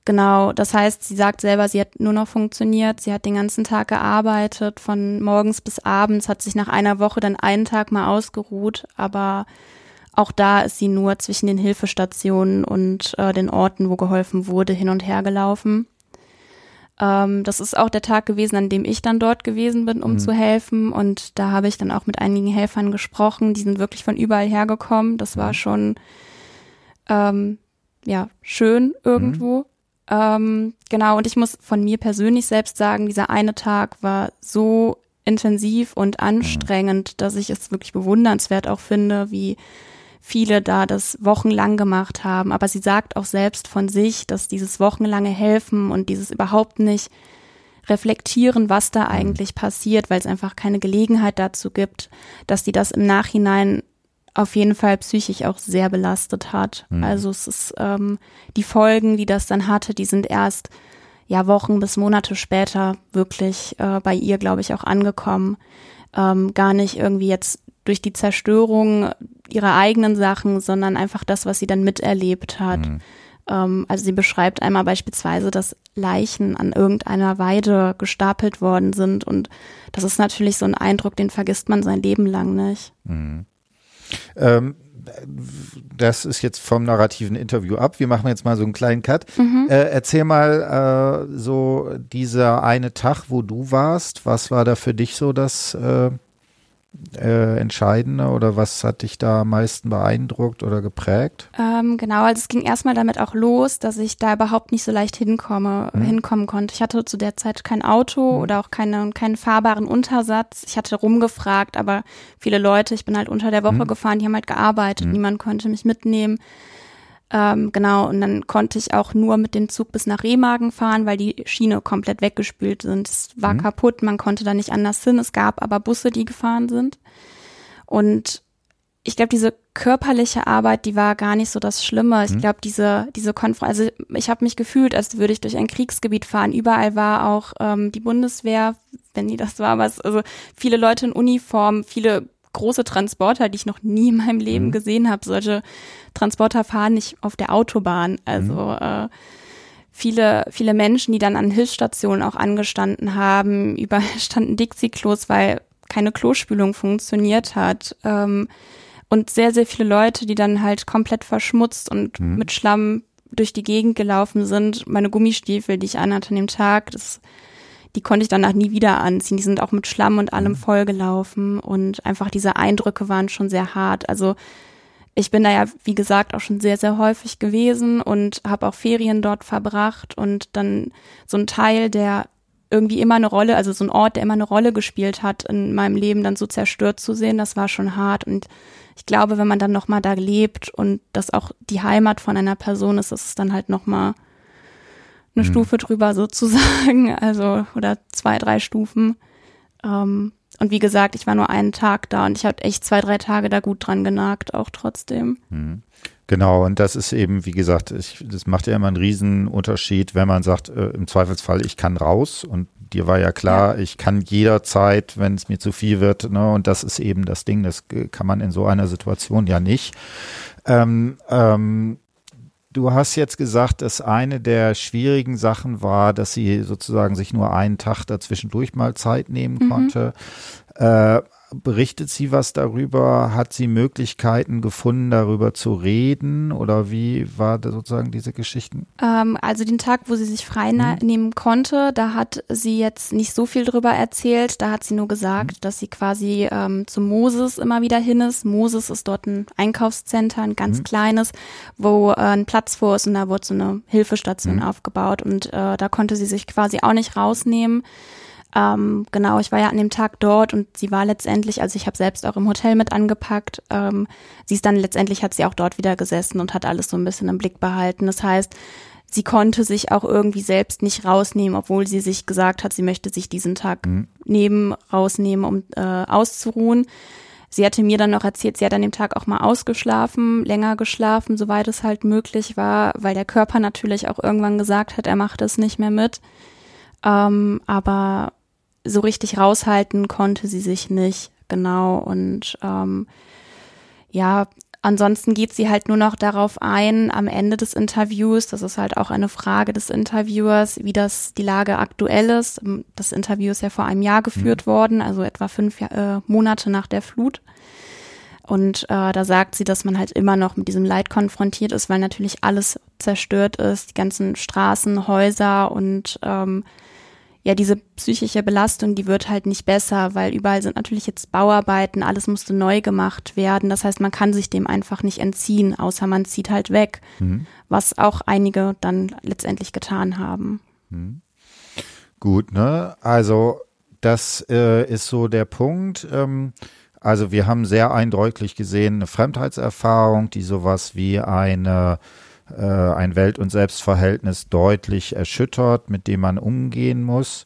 Genau, das heißt, sie sagt selber, sie hat nur noch funktioniert, sie hat den ganzen Tag gearbeitet, von morgens bis abends, hat sich nach einer Woche dann einen Tag mal ausgeruht, aber auch da ist sie nur zwischen den Hilfestationen und äh, den Orten, wo geholfen wurde, hin und her gelaufen. Ähm, das ist auch der Tag gewesen, an dem ich dann dort gewesen bin, um mhm. zu helfen. Und da habe ich dann auch mit einigen Helfern gesprochen. Die sind wirklich von überall hergekommen. Das war mhm. schon ähm, ja schön irgendwo. Mhm. Ähm, genau, und ich muss von mir persönlich selbst sagen, dieser eine Tag war so intensiv und anstrengend, dass ich es wirklich bewundernswert auch finde, wie viele da das wochenlang gemacht haben. Aber sie sagt auch selbst von sich, dass dieses wochenlange Helfen und dieses überhaupt nicht reflektieren, was da eigentlich passiert, weil es einfach keine Gelegenheit dazu gibt, dass die das im Nachhinein auf jeden Fall psychisch auch sehr belastet hat. Mhm. Also es ist ähm, die Folgen, die das dann hatte, die sind erst ja Wochen bis Monate später wirklich äh, bei ihr, glaube ich, auch angekommen. Ähm, gar nicht irgendwie jetzt durch die Zerstörung ihrer eigenen Sachen, sondern einfach das, was sie dann miterlebt hat. Mhm. Ähm, also sie beschreibt einmal beispielsweise, dass Leichen an irgendeiner Weide gestapelt worden sind und das ist natürlich so ein Eindruck, den vergisst man sein Leben lang nicht. Mhm. Ähm, das ist jetzt vom narrativen Interview ab. Wir machen jetzt mal so einen kleinen Cut. Mhm. Äh, erzähl mal äh, so dieser eine Tag, wo du warst. Was war da für dich so das äh, äh, Entscheidende oder was hat dich da am meisten beeindruckt oder geprägt? Ähm, genau, also es ging erstmal damit auch los, dass ich da überhaupt nicht so leicht hinkomme, hm. hinkommen konnte. Ich hatte zu der Zeit kein Auto hm. oder auch keine, keinen fahrbaren Untersatz. Ich hatte rumgefragt, aber viele Leute, ich bin halt unter der Woche hm. gefahren, die haben halt gearbeitet, hm. niemand konnte mich mitnehmen. Ähm, genau, und dann konnte ich auch nur mit dem Zug bis nach Remagen fahren, weil die Schiene komplett weggespült sind. Es war mhm. kaputt, man konnte da nicht anders hin. Es gab aber Busse, die gefahren sind. Und ich glaube, diese körperliche Arbeit, die war gar nicht so das Schlimme. Ich mhm. glaube, diese diese Konferenz, also ich habe mich gefühlt, als würde ich durch ein Kriegsgebiet fahren. Überall war auch ähm, die Bundeswehr, wenn die das war, was also viele Leute in Uniform, viele große Transporter, die ich noch nie in meinem Leben mhm. gesehen habe. Solche Transporter fahren nicht auf der Autobahn. Also mhm. äh, viele, viele Menschen, die dann an Hilfsstationen auch angestanden haben, überall standen Dixie-Klos, weil keine Klospülung funktioniert hat. Ähm, und sehr, sehr viele Leute, die dann halt komplett verschmutzt und mhm. mit Schlamm durch die Gegend gelaufen sind. Meine Gummistiefel, die ich anhatte an dem Tag, das die konnte ich danach nie wieder anziehen. Die sind auch mit Schlamm und allem mhm. vollgelaufen und einfach diese Eindrücke waren schon sehr hart. Also ich bin da ja, wie gesagt, auch schon sehr, sehr häufig gewesen und habe auch Ferien dort verbracht und dann so ein Teil, der irgendwie immer eine Rolle, also so ein Ort, der immer eine Rolle gespielt hat in meinem Leben, dann so zerstört zu sehen, das war schon hart. Und ich glaube, wenn man dann nochmal da lebt und das auch die Heimat von einer Person ist, ist es dann halt nochmal eine mhm. Stufe drüber sozusagen, also oder zwei, drei Stufen. Ähm, und wie gesagt, ich war nur einen Tag da und ich habe echt zwei, drei Tage da gut dran genagt, auch trotzdem. Mhm. Genau, und das ist eben, wie gesagt, ich, das macht ja immer einen riesen Unterschied, wenn man sagt, äh, im Zweifelsfall, ich kann raus und dir war ja klar, ich kann jederzeit, wenn es mir zu viel wird, ne, und das ist eben das Ding, das kann man in so einer Situation ja nicht. Ähm, ähm, Du hast jetzt gesagt, dass eine der schwierigen Sachen war, dass sie sozusagen sich nur einen Tag dazwischendurch mal Zeit nehmen mhm. konnte. Äh, berichtet sie was darüber? Hat sie Möglichkeiten gefunden, darüber zu reden? Oder wie war da sozusagen diese Geschichten? Ähm, also den Tag, wo sie sich frei mhm. nehmen konnte, da hat sie jetzt nicht so viel drüber erzählt. Da hat sie nur gesagt, mhm. dass sie quasi ähm, zu Moses immer wieder hin ist. Moses ist dort ein Einkaufscenter, ein ganz mhm. kleines, wo äh, ein Platz vor ist und da wurde so eine Hilfestation mhm. aufgebaut und äh, da konnte sie sich quasi auch nicht rausnehmen. Ähm, genau, ich war ja an dem Tag dort und sie war letztendlich, also ich habe selbst auch im Hotel mit angepackt. Ähm, sie ist dann letztendlich hat sie auch dort wieder gesessen und hat alles so ein bisschen im Blick behalten. Das heißt, sie konnte sich auch irgendwie selbst nicht rausnehmen, obwohl sie sich gesagt hat, sie möchte sich diesen Tag mhm. neben rausnehmen, um äh, auszuruhen. Sie hatte mir dann noch erzählt, sie hat an dem Tag auch mal ausgeschlafen, länger geschlafen, soweit es halt möglich war, weil der Körper natürlich auch irgendwann gesagt hat, er macht es nicht mehr mit. Ähm, aber so richtig raushalten konnte sie sich nicht, genau. Und ähm, ja, ansonsten geht sie halt nur noch darauf ein, am Ende des Interviews, das ist halt auch eine Frage des Interviewers, wie das die Lage aktuell ist. Das Interview ist ja vor einem Jahr geführt mhm. worden, also etwa fünf äh, Monate nach der Flut. Und äh, da sagt sie, dass man halt immer noch mit diesem Leid konfrontiert ist, weil natürlich alles zerstört ist, die ganzen Straßen, Häuser und ähm, ja, diese psychische Belastung, die wird halt nicht besser, weil überall sind natürlich jetzt Bauarbeiten, alles musste neu gemacht werden. Das heißt, man kann sich dem einfach nicht entziehen, außer man zieht halt weg, mhm. was auch einige dann letztendlich getan haben. Mhm. Gut, ne? Also das äh, ist so der Punkt. Ähm, also wir haben sehr eindrücklich gesehen eine Fremdheitserfahrung, die sowas wie eine ein Welt- und Selbstverhältnis deutlich erschüttert, mit dem man umgehen muss.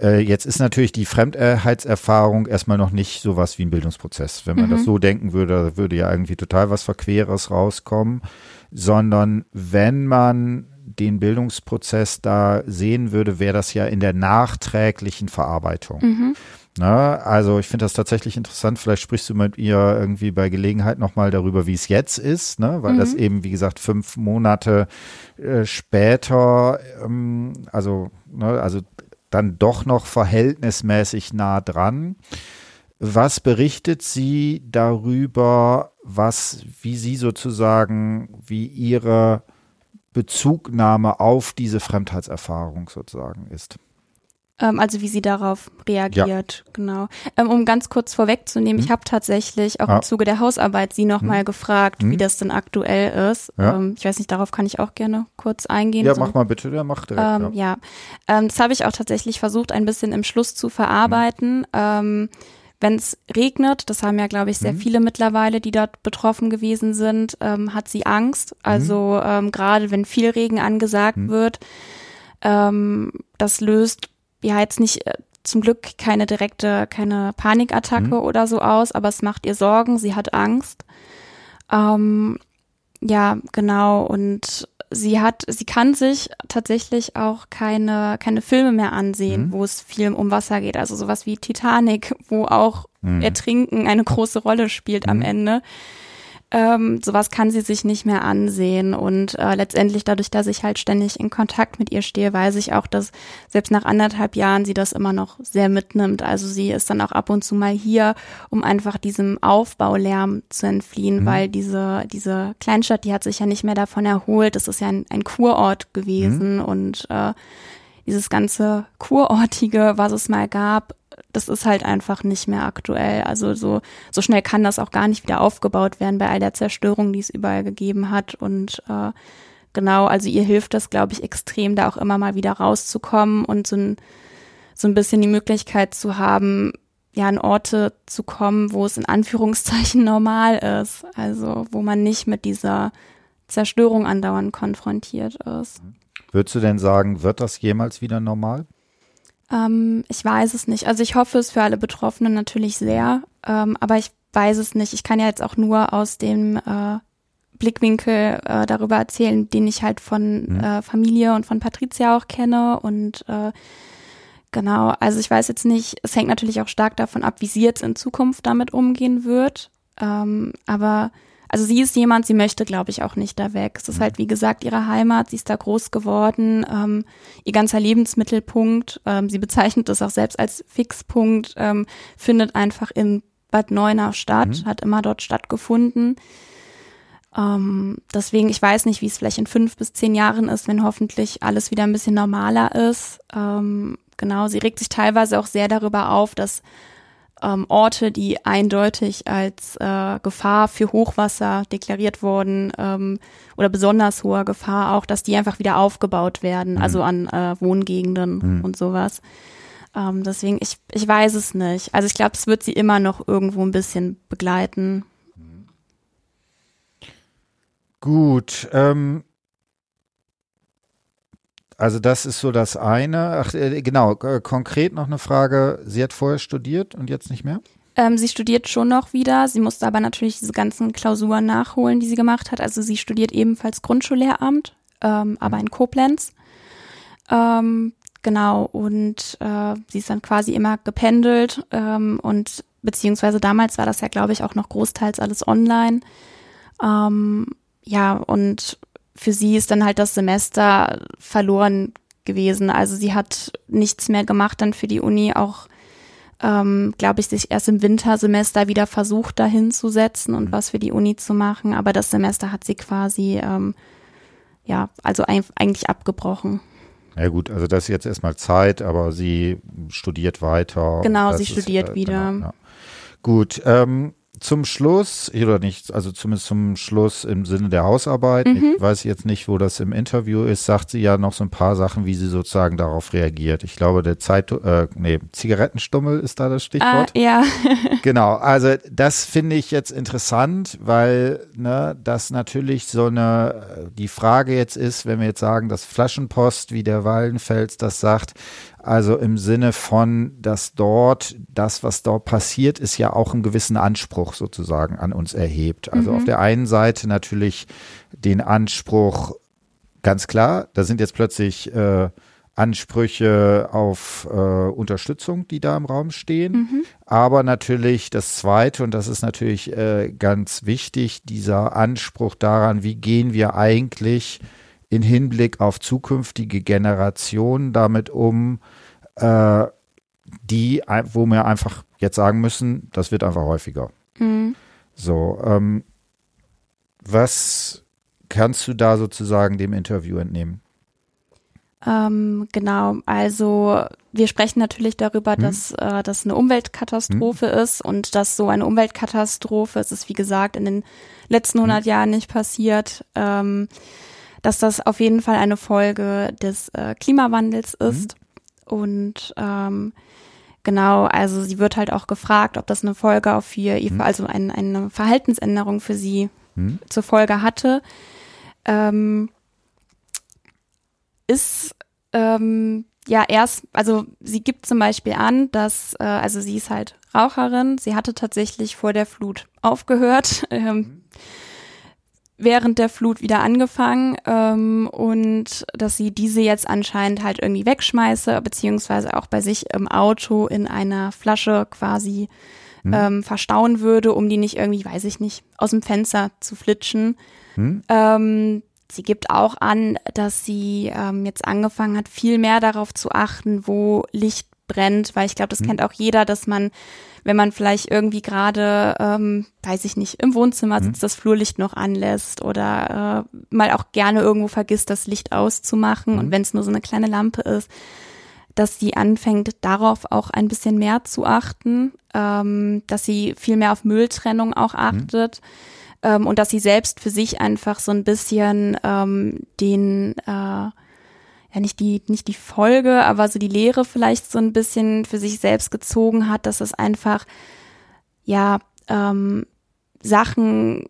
Äh, jetzt ist natürlich die Fremdheitserfahrung erstmal noch nicht sowas wie ein Bildungsprozess. Wenn man mhm. das so denken würde, würde ja irgendwie total was Verqueres rauskommen, sondern wenn man den Bildungsprozess da sehen würde, wäre das ja in der nachträglichen Verarbeitung. Mhm. Na, also ich finde das tatsächlich interessant. Vielleicht sprichst du mit ihr irgendwie bei Gelegenheit nochmal darüber, wie es jetzt ist, ne? weil mhm. das eben, wie gesagt, fünf Monate äh, später, ähm, also, ne, also dann doch noch verhältnismäßig nah dran. Was berichtet sie darüber, was, wie sie sozusagen, wie ihre Bezugnahme auf diese Fremdheitserfahrung sozusagen ist? Ähm, also wie sie darauf reagiert, ja. genau. Ähm, um ganz kurz vorwegzunehmen, hm. ich habe tatsächlich auch ja. im Zuge der Hausarbeit sie nochmal hm. gefragt, hm. wie das denn aktuell ist. Ja. Ähm, ich weiß nicht, darauf kann ich auch gerne kurz eingehen. Ja, so. mach mal bitte, ja, mach direkt. Ähm, ja, ähm, das habe ich auch tatsächlich versucht, ein bisschen im Schluss zu verarbeiten. Ähm, wenn es regnet, das haben ja, glaube ich, sehr mhm. viele mittlerweile, die dort betroffen gewesen sind, ähm, hat sie Angst. Also mhm. ähm, gerade wenn viel Regen angesagt mhm. wird, ähm, das löst ja jetzt nicht äh, zum Glück keine direkte, keine Panikattacke mhm. oder so aus, aber es macht ihr Sorgen, sie hat Angst. Ähm, ja, genau. Und sie hat, sie kann sich tatsächlich auch keine, keine Filme mehr ansehen, mhm. wo es viel um Wasser geht. Also sowas wie Titanic, wo auch mhm. Ertrinken eine große Rolle spielt am mhm. Ende ähm, sowas kann sie sich nicht mehr ansehen. Und äh, letztendlich dadurch, dass ich halt ständig in Kontakt mit ihr stehe, weiß ich auch, dass selbst nach anderthalb Jahren sie das immer noch sehr mitnimmt. Also sie ist dann auch ab und zu mal hier, um einfach diesem Aufbaulärm zu entfliehen, mhm. weil diese, diese Kleinstadt, die hat sich ja nicht mehr davon erholt. Das ist ja ein, ein Kurort gewesen mhm. und äh, dieses ganze Kurortige, was es mal gab, das ist halt einfach nicht mehr aktuell. Also so, so schnell kann das auch gar nicht wieder aufgebaut werden bei all der Zerstörung, die es überall gegeben hat. Und äh, genau, also ihr hilft das, glaube ich, extrem, da auch immer mal wieder rauszukommen und so ein, so ein bisschen die Möglichkeit zu haben, ja, an Orte zu kommen, wo es in Anführungszeichen normal ist. Also wo man nicht mit dieser Zerstörung andauernd konfrontiert ist. Würdest du denn sagen, wird das jemals wieder normal? Ähm, ich weiß es nicht. Also ich hoffe es für alle Betroffenen natürlich sehr, ähm, aber ich weiß es nicht. Ich kann ja jetzt auch nur aus dem äh, Blickwinkel äh, darüber erzählen, den ich halt von mhm. äh, Familie und von Patricia auch kenne. Und äh, genau, also ich weiß jetzt nicht, es hängt natürlich auch stark davon ab, wie sie jetzt in Zukunft damit umgehen wird. Ähm, aber also sie ist jemand, sie möchte, glaube ich, auch nicht da weg. Es ist mhm. halt, wie gesagt, ihre Heimat, sie ist da groß geworden, ähm, ihr ganzer Lebensmittelpunkt, ähm, sie bezeichnet das auch selbst als Fixpunkt, ähm, findet einfach in Bad Neuenahr statt, mhm. hat immer dort stattgefunden. Ähm, deswegen, ich weiß nicht, wie es vielleicht in fünf bis zehn Jahren ist, wenn hoffentlich alles wieder ein bisschen normaler ist. Ähm, genau, sie regt sich teilweise auch sehr darüber auf, dass ähm, Orte, die eindeutig als äh, Gefahr für Hochwasser deklariert wurden ähm, oder besonders hoher Gefahr auch, dass die einfach wieder aufgebaut werden, mhm. also an äh, Wohngegenden mhm. und sowas. Ähm, deswegen, ich, ich weiß es nicht. Also ich glaube, es wird sie immer noch irgendwo ein bisschen begleiten. Gut, ähm, also das ist so das eine. Ach, äh, genau, äh, konkret noch eine Frage. Sie hat vorher studiert und jetzt nicht mehr? Ähm, sie studiert schon noch wieder. Sie musste aber natürlich diese ganzen Klausuren nachholen, die sie gemacht hat. Also sie studiert ebenfalls Grundschullehramt, ähm, aber mhm. in Koblenz. Ähm, genau, und äh, sie ist dann quasi immer gependelt ähm, und beziehungsweise damals war das ja, glaube ich, auch noch großteils alles online. Ähm, ja, und für sie ist dann halt das Semester verloren gewesen. Also sie hat nichts mehr gemacht dann für die Uni, auch ähm, glaube ich, sich erst im Wintersemester wieder versucht, da hinzusetzen und mhm. was für die Uni zu machen. Aber das Semester hat sie quasi, ähm, ja, also ein, eigentlich abgebrochen. Ja gut, also das ist jetzt erstmal Zeit, aber sie studiert weiter. Genau, sie studiert ist, äh, wieder. Genau, ja. Gut, ähm, zum Schluss, oder nicht, also zumindest zum Schluss im Sinne der Hausarbeit, mhm. ich weiß jetzt nicht, wo das im Interview ist, sagt sie ja noch so ein paar Sachen, wie sie sozusagen darauf reagiert. Ich glaube, der Zeit, äh, nee, Zigarettenstummel ist da das Stichwort. Ah, ja. genau, also das finde ich jetzt interessant, weil ne, das natürlich so eine, die Frage jetzt ist, wenn wir jetzt sagen, dass Flaschenpost, wie der Wallenfels das sagt, also im Sinne von, dass dort das, was dort passiert, ist ja auch einen gewissen Anspruch sozusagen an uns erhebt. Also mhm. auf der einen Seite natürlich den Anspruch, ganz klar, da sind jetzt plötzlich äh, Ansprüche auf äh, Unterstützung, die da im Raum stehen. Mhm. Aber natürlich das Zweite, und das ist natürlich äh, ganz wichtig, dieser Anspruch daran, wie gehen wir eigentlich in Hinblick auf zukünftige Generationen damit um, äh, die, wo wir einfach jetzt sagen müssen, das wird einfach häufiger. Mhm. So, ähm, was kannst du da sozusagen dem Interview entnehmen? Ähm, genau, also wir sprechen natürlich darüber, hm. dass äh, das eine Umweltkatastrophe hm. ist und dass so eine Umweltkatastrophe, es ist wie gesagt in den letzten 100 hm. Jahren nicht passiert, ähm, dass das auf jeden Fall eine Folge des äh, Klimawandels mhm. ist. Mhm. Und ähm, genau, also sie wird halt auch gefragt, ob das eine Folge auf ihr, mhm. also ein, eine Verhaltensänderung für sie mhm. zur Folge hatte. Ähm, ist ähm, ja erst, also sie gibt zum Beispiel an, dass, äh, also sie ist halt Raucherin, sie hatte tatsächlich vor der Flut aufgehört. Ähm, mhm während der Flut wieder angefangen ähm, und dass sie diese jetzt anscheinend halt irgendwie wegschmeiße, beziehungsweise auch bei sich im Auto in einer Flasche quasi hm. ähm, verstauen würde, um die nicht irgendwie, weiß ich nicht, aus dem Fenster zu flitschen. Hm. Ähm, sie gibt auch an, dass sie ähm, jetzt angefangen hat, viel mehr darauf zu achten, wo Licht brennt, weil ich glaube, das hm. kennt auch jeder, dass man wenn man vielleicht irgendwie gerade, ähm, weiß ich nicht, im Wohnzimmer mhm. sitzt, mhm. das Flurlicht noch anlässt oder äh, mal auch gerne irgendwo vergisst, das Licht auszumachen mhm. und wenn es nur so eine kleine Lampe ist, dass sie anfängt, darauf auch ein bisschen mehr zu achten, ähm, dass sie viel mehr auf Mülltrennung auch mhm. achtet. Mhm. Ähm, und dass sie selbst für sich einfach so ein bisschen ähm, den äh, ja nicht die, nicht die Folge, aber so die Lehre vielleicht so ein bisschen für sich selbst gezogen hat, dass es einfach, ja, ähm, Sachen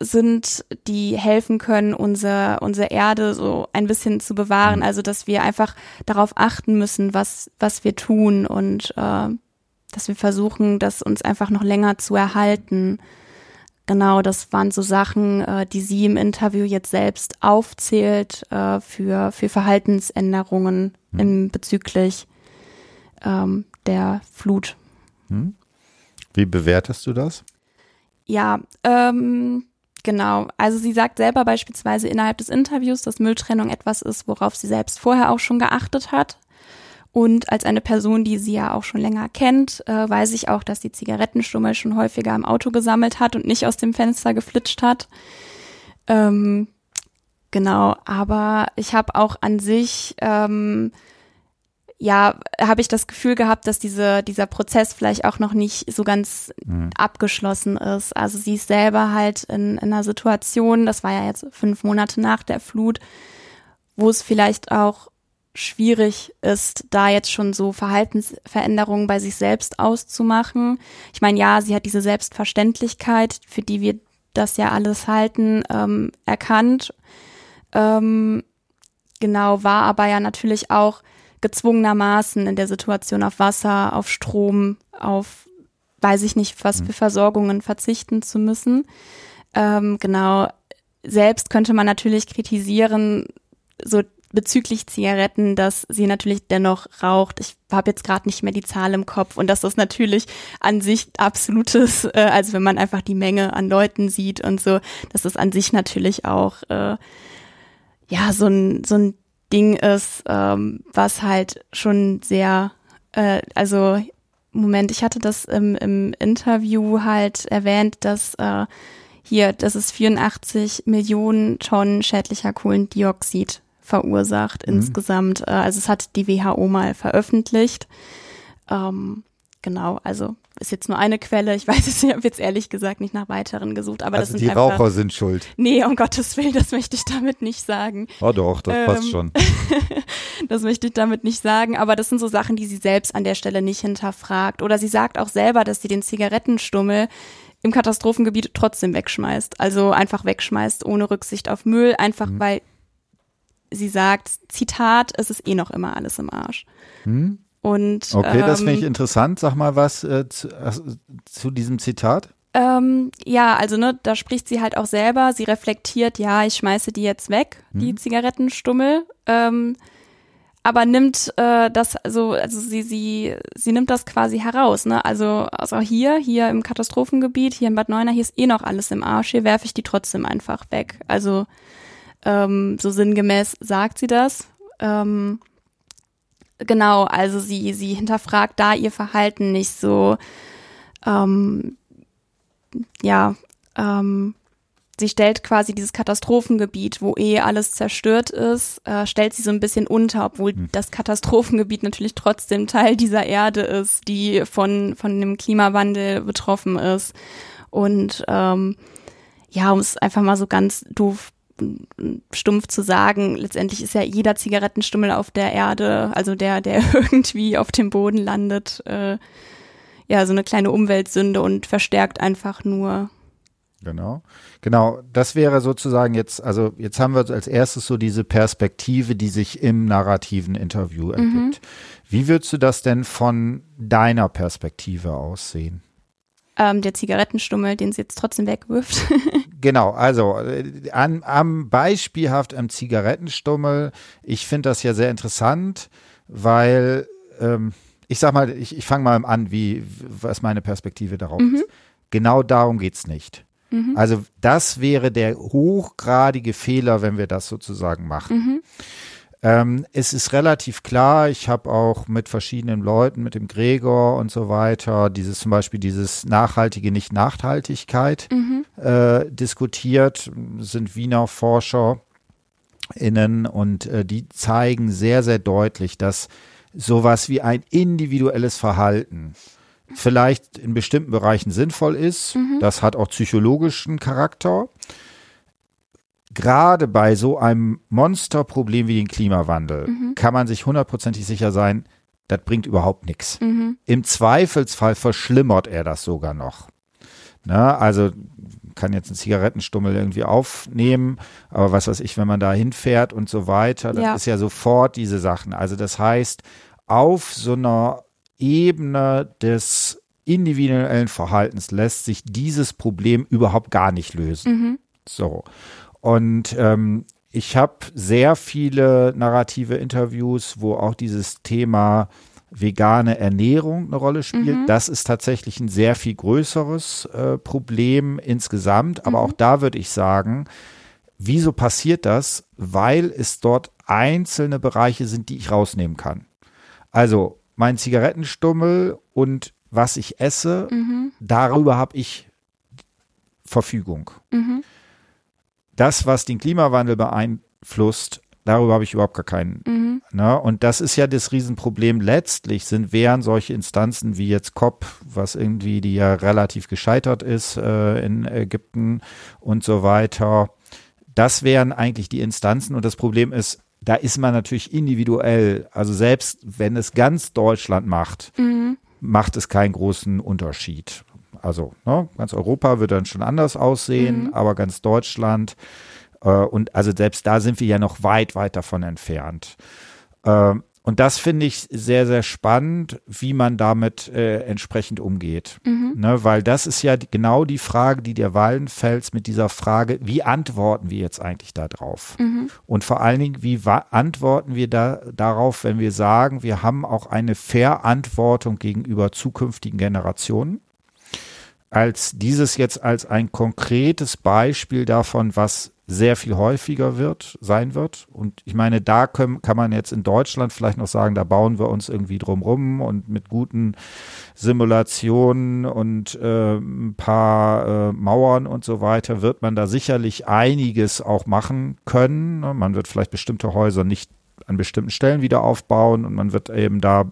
sind, die helfen können, unser, unsere Erde so ein bisschen zu bewahren. Mhm. Also, dass wir einfach darauf achten müssen, was, was wir tun und äh, dass wir versuchen, das uns einfach noch länger zu erhalten. Genau, das waren so Sachen, äh, die sie im Interview jetzt selbst aufzählt äh, für, für Verhaltensänderungen mhm. im, bezüglich ähm, der Flut. Mhm. Wie bewertest du das? Ja, ähm, genau. Also sie sagt selber beispielsweise innerhalb des Interviews, dass Mülltrennung etwas ist, worauf sie selbst vorher auch schon geachtet hat. Und als eine Person, die sie ja auch schon länger kennt, äh, weiß ich auch, dass die Zigarettenstummel schon häufiger im Auto gesammelt hat und nicht aus dem Fenster geflitscht hat. Ähm, genau, aber ich habe auch an sich ähm, ja, habe ich das Gefühl gehabt, dass diese, dieser Prozess vielleicht auch noch nicht so ganz mhm. abgeschlossen ist. Also sie ist selber halt in, in einer Situation, das war ja jetzt fünf Monate nach der Flut, wo es vielleicht auch schwierig ist, da jetzt schon so Verhaltensveränderungen bei sich selbst auszumachen. Ich meine, ja, sie hat diese Selbstverständlichkeit, für die wir das ja alles halten, ähm, erkannt. Ähm, genau, war aber ja natürlich auch gezwungenermaßen in der Situation auf Wasser, auf Strom, auf weiß ich nicht, was für mhm. Versorgungen verzichten zu müssen. Ähm, genau, selbst könnte man natürlich kritisieren, so bezüglich Zigaretten, dass sie natürlich dennoch raucht. Ich habe jetzt gerade nicht mehr die Zahl im Kopf und dass das natürlich an sich absolutes, äh, also wenn man einfach die Menge an Leuten sieht und so, dass das an sich natürlich auch äh, ja so ein so ein Ding ist, ähm, was halt schon sehr, äh, also Moment, ich hatte das im, im Interview halt erwähnt, dass äh, hier, dass es 84 Millionen Tonnen schädlicher Kohlendioxid verursacht mhm. insgesamt. Äh, also es hat die WHO mal veröffentlicht. Ähm, genau, also ist jetzt nur eine Quelle. Ich weiß es, ich habe jetzt ehrlich gesagt nicht nach weiteren gesucht. Aber also das sind die einfach, Raucher sind schuld. Nee, um Gottes Willen, das möchte ich damit nicht sagen. Oh doch, das ähm, passt schon. das möchte ich damit nicht sagen. Aber das sind so Sachen, die sie selbst an der Stelle nicht hinterfragt. Oder sie sagt auch selber, dass sie den Zigarettenstummel im Katastrophengebiet trotzdem wegschmeißt. Also einfach wegschmeißt, ohne Rücksicht auf Müll, einfach mhm. weil sie sagt, Zitat, es ist eh noch immer alles im Arsch. Mhm. Und, okay, ähm, das finde ich interessant. Sag mal was äh, zu, äh, zu diesem Zitat. Ähm, ja, also ne, da spricht sie halt auch selber. Sie reflektiert, ja, ich schmeiße die jetzt weg, hm. die Zigarettenstummel. Ähm, aber nimmt äh, das, also, also sie, sie, sie nimmt das quasi heraus, ne? Also, also hier, hier im Katastrophengebiet, hier in Bad Neuenahr, hier ist eh noch alles im Arsch, hier werfe ich die trotzdem einfach weg. Also ähm, so sinngemäß sagt sie das. Ähm, genau, also sie, sie hinterfragt da ihr Verhalten nicht so, ähm, ja, ähm, sie stellt quasi dieses Katastrophengebiet, wo eh alles zerstört ist, äh, stellt sie so ein bisschen unter, obwohl hm. das Katastrophengebiet natürlich trotzdem Teil dieser Erde ist, die von, von dem Klimawandel betroffen ist. Und ähm, ja, um es einfach mal so ganz doof stumpf zu sagen, letztendlich ist ja jeder Zigarettenstummel auf der Erde, also der, der irgendwie auf dem Boden landet, äh, ja, so eine kleine Umweltsünde und verstärkt einfach nur. Genau. Genau. Das wäre sozusagen jetzt, also jetzt haben wir als erstes so diese Perspektive, die sich im narrativen Interview mhm. ergibt. Mhm. Wie würdest du das denn von deiner Perspektive aussehen? Ähm, der Zigarettenstummel, den sie jetzt trotzdem wegwirft. genau, also äh, an, am beispielhaft am Zigarettenstummel, ich finde das ja sehr interessant, weil ähm, ich sag mal, ich, ich fange mal an, wie was meine Perspektive darauf mhm. ist. Genau darum geht's nicht. Mhm. Also das wäre der hochgradige Fehler, wenn wir das sozusagen machen. Mhm. Ähm, es ist relativ klar, ich habe auch mit verschiedenen Leuten, mit dem Gregor und so weiter, dieses zum Beispiel dieses nachhaltige Nicht-Nachhaltigkeit mhm. äh, diskutiert, sind Wiener Forscher innen und äh, die zeigen sehr, sehr deutlich, dass sowas wie ein individuelles Verhalten vielleicht in bestimmten Bereichen sinnvoll ist. Mhm. Das hat auch psychologischen Charakter gerade bei so einem Monsterproblem wie dem Klimawandel mhm. kann man sich hundertprozentig sicher sein, das bringt überhaupt nichts. Mhm. Im Zweifelsfall verschlimmert er das sogar noch. Na, also kann jetzt einen Zigarettenstummel irgendwie aufnehmen, aber was weiß ich, wenn man da hinfährt und so weiter, das Ja. ist ja sofort diese Sachen. Also das heißt, auf so einer Ebene des individuellen Verhaltens lässt sich dieses Problem überhaupt gar nicht lösen. Mhm. So. Und ähm, ich habe sehr viele narrative Interviews, wo auch dieses Thema vegane Ernährung eine Rolle spielt. Mhm. Das ist tatsächlich ein sehr viel größeres äh, Problem insgesamt. Aber Mhm. auch da würde ich sagen, wieso passiert das? Weil es dort einzelne Bereiche sind, die ich rausnehmen kann. Also mein Zigarettenstummel und was ich esse, Mhm. darüber habe ich Verfügung. Mhm. Das, was den Klimawandel beeinflusst, darüber habe ich überhaupt gar keinen. Mhm. Ne? Und das ist ja das Riesenproblem. Letztlich sind wären solche Instanzen wie jetzt COP, was irgendwie die ja relativ gescheitert ist äh, in Ägypten und so weiter. Das wären eigentlich die Instanzen. Und das Problem ist, da ist man natürlich individuell. Also selbst wenn es ganz Deutschland macht, Mhm. macht es keinen großen Unterschied. Also ne, ganz Europa wird dann schon anders aussehen, Mhm. aber ganz Deutschland äh, und also selbst da sind wir ja noch weit, weit davon entfernt. Ähm, und das finde ich sehr, sehr spannend, wie man damit äh, entsprechend umgeht. Mhm. Ne, weil das ist ja die, genau die Frage, die dir Wallenfels mit dieser Frage, wie antworten wir jetzt eigentlich da drauf? Mhm. Und vor allen Dingen, wie antworten wir da, darauf, wenn wir sagen, wir haben auch eine Verantwortung gegenüber zukünftigen Generationen? Als dieses jetzt als ein konkretes Beispiel davon, was sehr viel häufiger wird, sein wird. Und ich meine, da können, kann man jetzt in Deutschland vielleicht noch sagen, da bauen wir uns irgendwie drumrum und mit guten Simulationen und äh, ein paar äh, Mauern und so weiter wird man da sicherlich einiges auch machen können. Ne? Man wird vielleicht bestimmte Häuser nicht an bestimmten Stellen wieder aufbauen und man wird eben da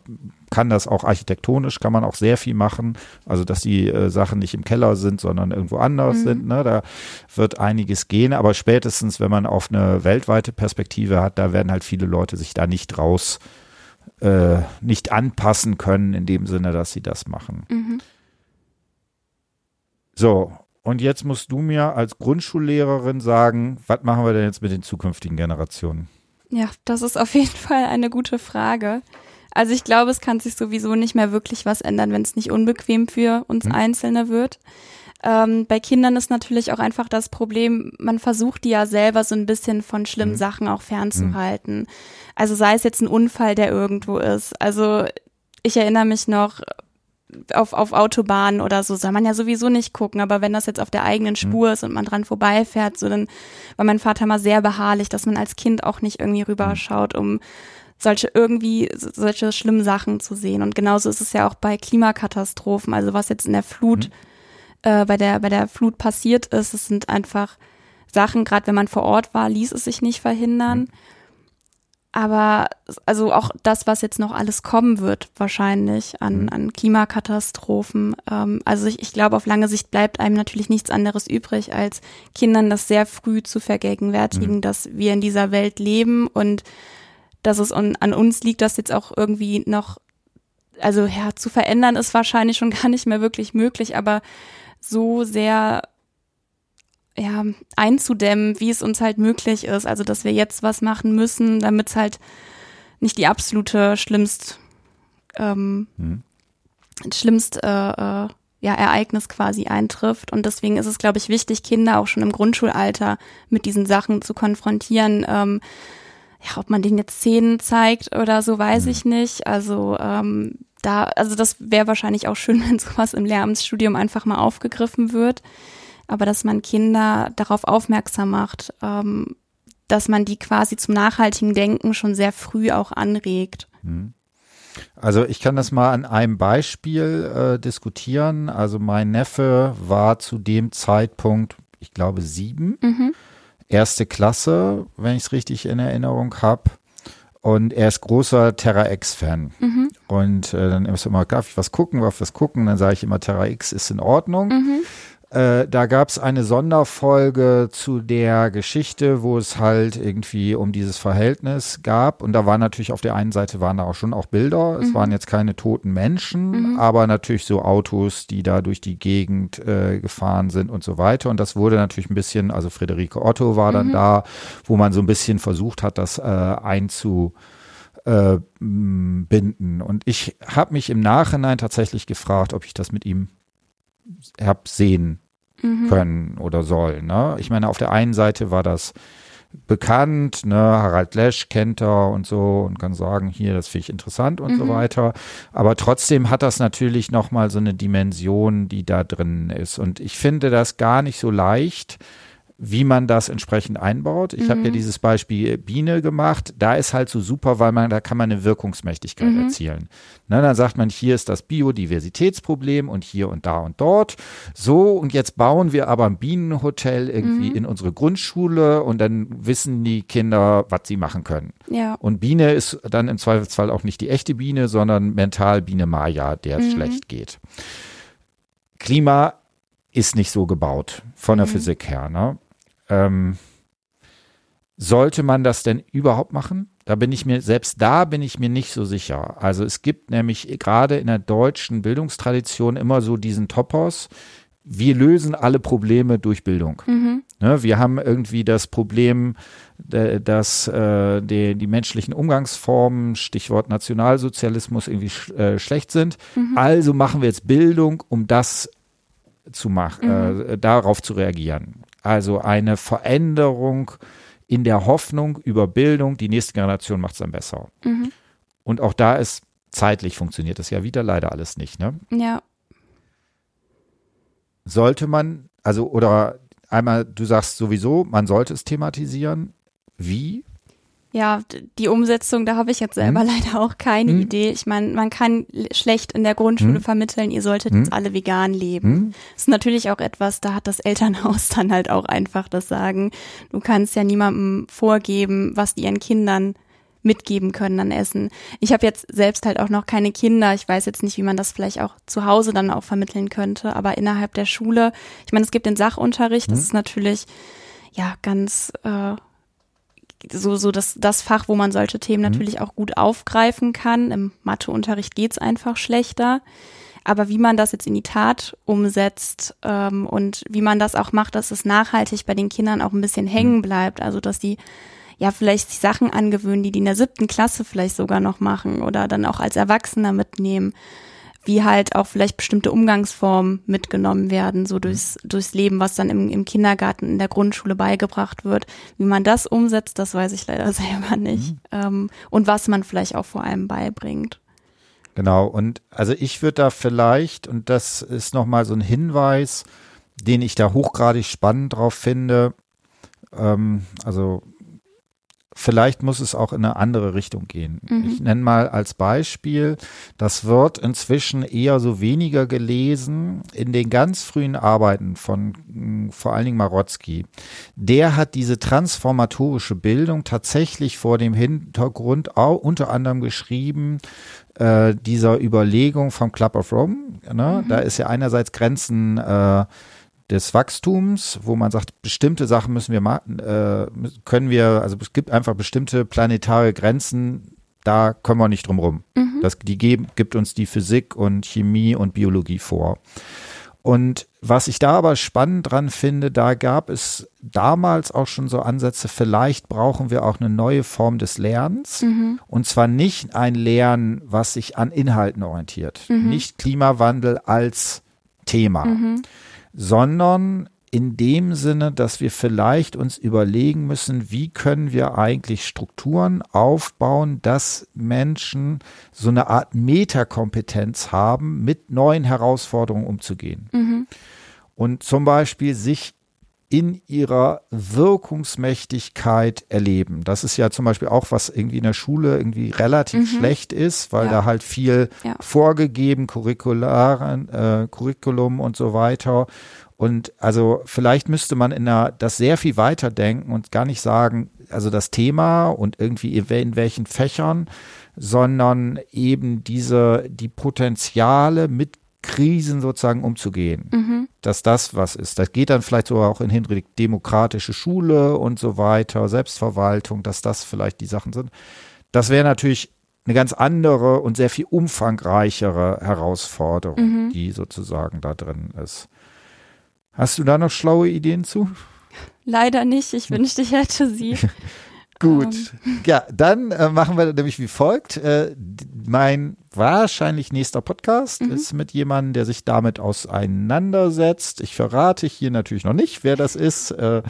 kann das auch architektonisch, kann man auch sehr viel machen. Also, dass die äh, Sachen nicht im Keller sind, sondern irgendwo anders Mhm. sind. Ne? Da wird einiges gehen. Aber spätestens, wenn man auf eine weltweite Perspektive hat, da werden halt viele Leute sich da nicht raus, äh, nicht anpassen können, in dem Sinne, dass sie das machen. Mhm. So. Und jetzt musst du mir als Grundschullehrerin sagen, was machen wir denn jetzt mit den zukünftigen Generationen? Ja, das ist auf jeden Fall eine gute Frage. Also ich glaube, es kann sich sowieso nicht mehr wirklich was ändern, wenn es nicht unbequem für uns Mhm. Einzelne wird. Ähm, bei Kindern ist natürlich auch einfach das Problem, man versucht die ja selber so ein bisschen von schlimmen Mhm. Sachen auch fernzuhalten. Also sei es jetzt ein Unfall, der irgendwo ist. Also ich erinnere mich noch auf, auf Autobahnen oder so soll man ja sowieso nicht gucken, aber wenn das jetzt auf der eigenen Spur ist und man dran vorbeifährt, so dann war mein Vater mal sehr beharrlich, dass man als Kind auch nicht irgendwie rüberschaut, um solche irgendwie so- solche schlimmen Sachen zu sehen. Und genauso ist es ja auch bei Klimakatastrophen, also was jetzt in der Flut, äh, bei der bei der Flut passiert ist, es sind einfach Sachen, gerade wenn man vor Ort war, ließ es sich nicht verhindern. Aber also auch das, was jetzt noch alles kommen wird, wahrscheinlich an, Mhm. an Klimakatastrophen. Ähm, also ich, ich glaube, auf lange Sicht bleibt einem natürlich nichts anderes übrig, als Kindern das sehr früh zu vergegenwärtigen, Mhm. dass wir in dieser Welt leben und dass es an, an uns liegt, das jetzt auch irgendwie noch, also ja, zu verändern ist wahrscheinlich schon gar nicht mehr wirklich möglich, aber so sehr ja, einzudämmen, wie es uns halt möglich ist. Also, dass wir jetzt was machen müssen, damit es halt nicht die absolute schlimmst, ähm, Hm. schlimmst äh, äh, ja, Ereignis quasi eintrifft. Und deswegen ist es, glaube ich, wichtig, Kinder auch schon im Grundschulalter mit diesen Sachen zu konfrontieren. Ähm, ja, ob man denen jetzt Szenen zeigt oder so, weiß ich nicht. Also ähm, da, also das wäre wahrscheinlich auch schön, wenn sowas im Lehramtsstudium einfach mal aufgegriffen wird. Aber dass man Kinder darauf aufmerksam macht, ähm, dass man die quasi zum nachhaltigen Denken schon sehr früh auch anregt. Also ich kann das mal an einem Beispiel äh, diskutieren. Also mein Neffe war zu dem Zeitpunkt, ich glaube, sieben, Mhm. erste Klasse, wenn ich es richtig in Erinnerung habe. Und er ist großer Terra X-Fan. Mhm. Und äh, dann ist immer, darf ich was gucken, darf ich was gucken? Dann sage ich immer, Terra X ist in Ordnung. Mhm. Äh, da gab es eine Sonderfolge zu der Geschichte, wo es halt irgendwie um dieses Verhältnis gab. Und da war natürlich auf der einen Seite waren da auch schon auch Bilder. Mhm. Es waren jetzt keine toten Menschen, mhm. aber natürlich so Autos, die da durch die Gegend äh, gefahren sind und so weiter. Und das wurde natürlich ein bisschen, also Friederike Otto war dann mhm. da, wo man so ein bisschen versucht hat, das äh, einzu äh, binden. Und ich habe mich im Nachhinein tatsächlich gefragt, ob ich das mit ihm habe sehen mhm. können oder sollen. Ne? Ich meine, auf der einen Seite war das bekannt, ne, Harald Lesch kennt er und so und kann sagen, hier, das finde ich interessant und mhm. so weiter. Aber trotzdem hat das natürlich nochmal so eine Dimension, die da drin ist. Und ich finde das gar nicht so leicht, wie man das entsprechend einbaut. Ich mhm. habe ja dieses Beispiel Biene gemacht. Da ist halt so super, weil man, da kann man eine Wirkungsmächtigkeit mhm. erzielen. Ne, dann sagt man, hier ist das Biodiversitätsproblem und hier und da und dort. So, und jetzt bauen wir aber ein Bienenhotel irgendwie mhm. in unsere Grundschule und dann wissen die Kinder, was sie machen können. Ja. Und Biene ist dann im Zweifelsfall auch nicht die echte Biene, sondern mental Biene Maya, der es mhm. schlecht geht. Klima ist nicht so gebaut von der mhm. Physik her. Ne? Ähm, sollte man das denn überhaupt machen? Da bin ich mir, selbst da bin ich mir nicht so sicher. Also es gibt nämlich gerade in der deutschen Bildungstradition immer so diesen Topos, wir lösen alle Probleme durch Bildung. Mhm. Ne, wir haben irgendwie das Problem, dass äh, die, die, menschlichen Umgangsformen, Stichwort Nationalsozialismus, irgendwie sch äh, schlecht sind. Mhm. Also machen wir jetzt Bildung, um das zu machen, mhm. äh, darauf zu reagieren. Also eine Veränderung in der Hoffnung über Bildung, die nächste Generation macht es dann besser. Mhm. Und auch da ist zeitlich funktioniert das ja wieder leider alles nicht, ne? Ja. Sollte man, also, oder einmal, du sagst sowieso, man sollte es thematisieren. Wie? Ja, die Umsetzung, da habe ich jetzt selber hm. leider auch keine hm. Idee. Ich meine, man kann schlecht in der Grundschule hm. vermitteln, ihr solltet jetzt hm. alle vegan leben. Hm. Das ist natürlich auch etwas, da hat das Elternhaus dann halt auch einfach das Sagen. Du kannst ja niemandem vorgeben, was die ihren Kindern mitgeben können an Essen. Ich habe jetzt selbst halt auch noch keine Kinder. Ich weiß jetzt nicht, wie man das vielleicht auch zu Hause dann auch vermitteln könnte, aber innerhalb der Schule, ich meine, es gibt den Sachunterricht, das hm. ist natürlich ja ganz äh, so, so das, das Fach, wo man solche Themen mhm. natürlich auch gut aufgreifen kann. Im Matheunterricht geht's einfach schlechter. Aber wie man das jetzt in die Tat umsetzt ähm, und wie man das auch macht, dass es nachhaltig bei den Kindern auch ein bisschen hängen mhm. bleibt. Also dass die ja vielleicht sich Sachen angewöhnen, die die in der siebten Klasse vielleicht sogar noch machen oder dann auch als Erwachsener mitnehmen wie halt auch vielleicht bestimmte Umgangsformen mitgenommen werden, so durchs, durchs Leben, was dann im, im Kindergarten, in der Grundschule beigebracht wird. Wie man das umsetzt, das weiß ich leider selber nicht. Mhm. Ähm, und was man vielleicht auch vor allem beibringt. Genau, und also ich würde da vielleicht, und das ist nochmal so ein Hinweis, den ich da hochgradig spannend drauf finde, ähm, also vielleicht muss es auch in eine andere Richtung gehen. Mhm. Ich nenne mal als Beispiel, das wird inzwischen eher so weniger gelesen in den ganz frühen Arbeiten von mm, vor allen Dingen Marotzki. Der hat diese transformatorische Bildung tatsächlich vor dem Hintergrund auch unter anderem geschrieben, äh, dieser Überlegung vom Club of Rome. Ne? Mhm. Da ist ja einerseits Grenzen äh, des Wachstums, wo man sagt, bestimmte Sachen müssen wir machen, äh, können wir, also es gibt einfach bestimmte planetare Grenzen, da kommen wir nicht drum rum. Mhm. Das, die geben, gibt uns die Physik und Chemie und Biologie vor. Und was ich da aber spannend dran finde, da gab es damals auch schon so Ansätze, vielleicht brauchen wir auch eine neue Form des Lernens. Mhm. Und zwar nicht ein Lernen, was sich an Inhalten orientiert. Mhm. Nicht Klimawandel als Thema. Mhm sondern in dem Sinne, dass wir vielleicht uns überlegen müssen, wie können wir eigentlich Strukturen aufbauen, dass Menschen so eine Art Metakompetenz haben, mit neuen Herausforderungen umzugehen. Mhm. Und zum Beispiel sich in ihrer Wirkungsmächtigkeit erleben. Das ist ja zum Beispiel auch, was irgendwie in der Schule irgendwie relativ mhm. schlecht ist, weil ja. da halt viel ja. vorgegeben, Curricularen, äh, Curriculum und so weiter. Und also vielleicht müsste man in der, das sehr viel weiter denken und gar nicht sagen, also das Thema und irgendwie in welchen Fächern, sondern eben diese, die Potenziale mit Krisen sozusagen umzugehen. Mhm. Dass das was ist. Das geht dann vielleicht sogar auch in Hinblick demokratische Schule und so weiter, Selbstverwaltung, dass das vielleicht die Sachen sind. Das wäre natürlich eine ganz andere und sehr viel umfangreichere Herausforderung, mhm. die sozusagen da drin ist. Hast du da noch schlaue Ideen zu? Leider nicht. Ich wünschte, ich hätte sie. Gut. Ähm. Ja, dann äh, machen wir nämlich wie folgt. Äh, mein wahrscheinlich nächster Podcast mhm. ist mit jemandem, der sich damit auseinandersetzt. Ich verrate hier natürlich noch nicht, wer das ist. Äh,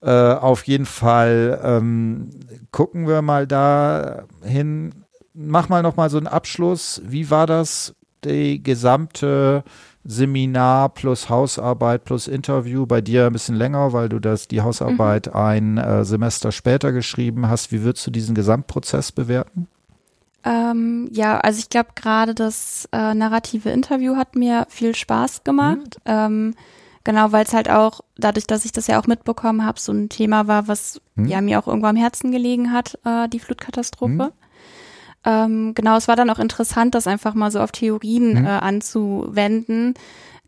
äh, auf jeden Fall ähm, gucken wir mal da hin. Mach mal noch mal so einen Abschluss. Wie war das? Die gesamte Seminar plus Hausarbeit plus Interview, bei dir ein bisschen länger, weil du das die Hausarbeit mhm. ein äh, Semester später geschrieben hast. Wie würdest du diesen Gesamtprozess bewerten? Ähm, ja, also ich glaube gerade das äh, narrative Interview hat mir viel Spaß gemacht. Mhm. Ähm, genau, weil es halt auch, dadurch, dass ich das ja auch mitbekommen habe, so ein Thema war, was mhm. ja mir auch irgendwo am Herzen gelegen hat, äh, die Flutkatastrophe. Ähm, genau, es war dann auch interessant, das einfach mal so auf Theorien mhm. äh, anzuwenden.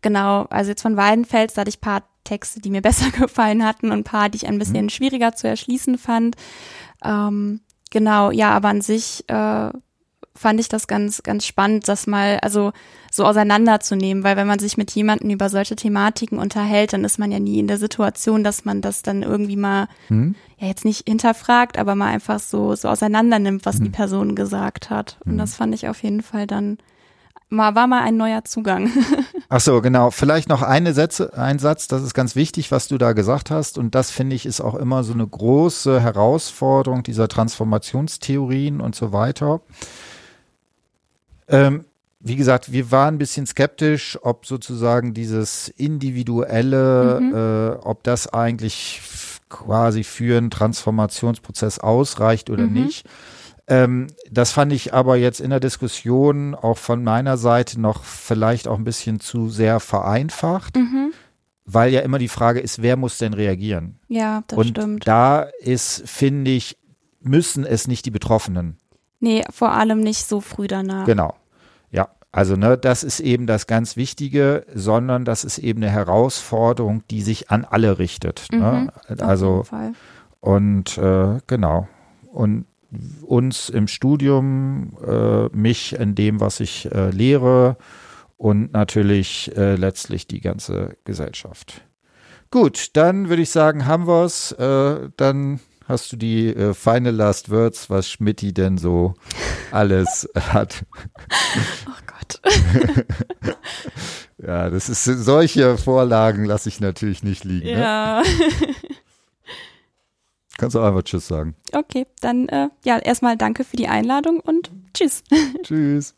Genau, also jetzt von Weidenfels, da hatte ich paar Texte, die mir besser gefallen hatten und paar, die ich ein bisschen mhm. schwieriger zu erschließen fand. Ähm, genau, ja, aber an sich äh, fand ich das ganz, ganz spannend, das mal also so auseinanderzunehmen, weil wenn man sich mit jemandem über solche Thematiken unterhält, dann ist man ja nie in der Situation, dass man das dann irgendwie mal hm? ja jetzt nicht hinterfragt, aber mal einfach so so auseinander nimmt, was hm. die Person gesagt hat. Und hm. das fand ich auf jeden Fall dann mal, war mal ein neuer Zugang. Ach so, genau. Vielleicht noch eine Sätze, ein Satz, das ist ganz wichtig, was du da gesagt hast. Und das finde ich ist auch immer so eine große Herausforderung dieser Transformationstheorien und so weiter. Ähm, wie gesagt, wir waren ein bisschen skeptisch, ob sozusagen dieses individuelle, mhm. äh, ob das eigentlich quasi für einen Transformationsprozess ausreicht oder mhm. nicht. Ähm, das fand ich aber jetzt in der Diskussion auch von meiner Seite noch vielleicht auch ein bisschen zu sehr vereinfacht, mhm. weil ja immer die Frage ist, wer muss denn reagieren? Ja, das Und stimmt. Da ist, finde ich, müssen es nicht die Betroffenen. Nee, vor allem nicht so früh danach. Genau. Also ne, das ist eben das ganz Wichtige, sondern das ist eben eine Herausforderung, die sich an alle richtet. Ne? Mhm, ne? Also und äh, genau. Und uns im Studium, äh, mich in dem, was ich äh, lehre und natürlich äh, letztlich die ganze Gesellschaft. Gut, dann würde ich sagen, haben wir es. Äh, dann hast du die äh, final last words, was Schmidti denn so alles hat. Oh Gott. ja, das ist solche Vorlagen lasse ich natürlich nicht liegen. Ne? Ja. Ne? Kannst du einfach Tschüss sagen. Okay, dann äh, ja, erstmal danke für die Einladung und Tschüss. Tschüss.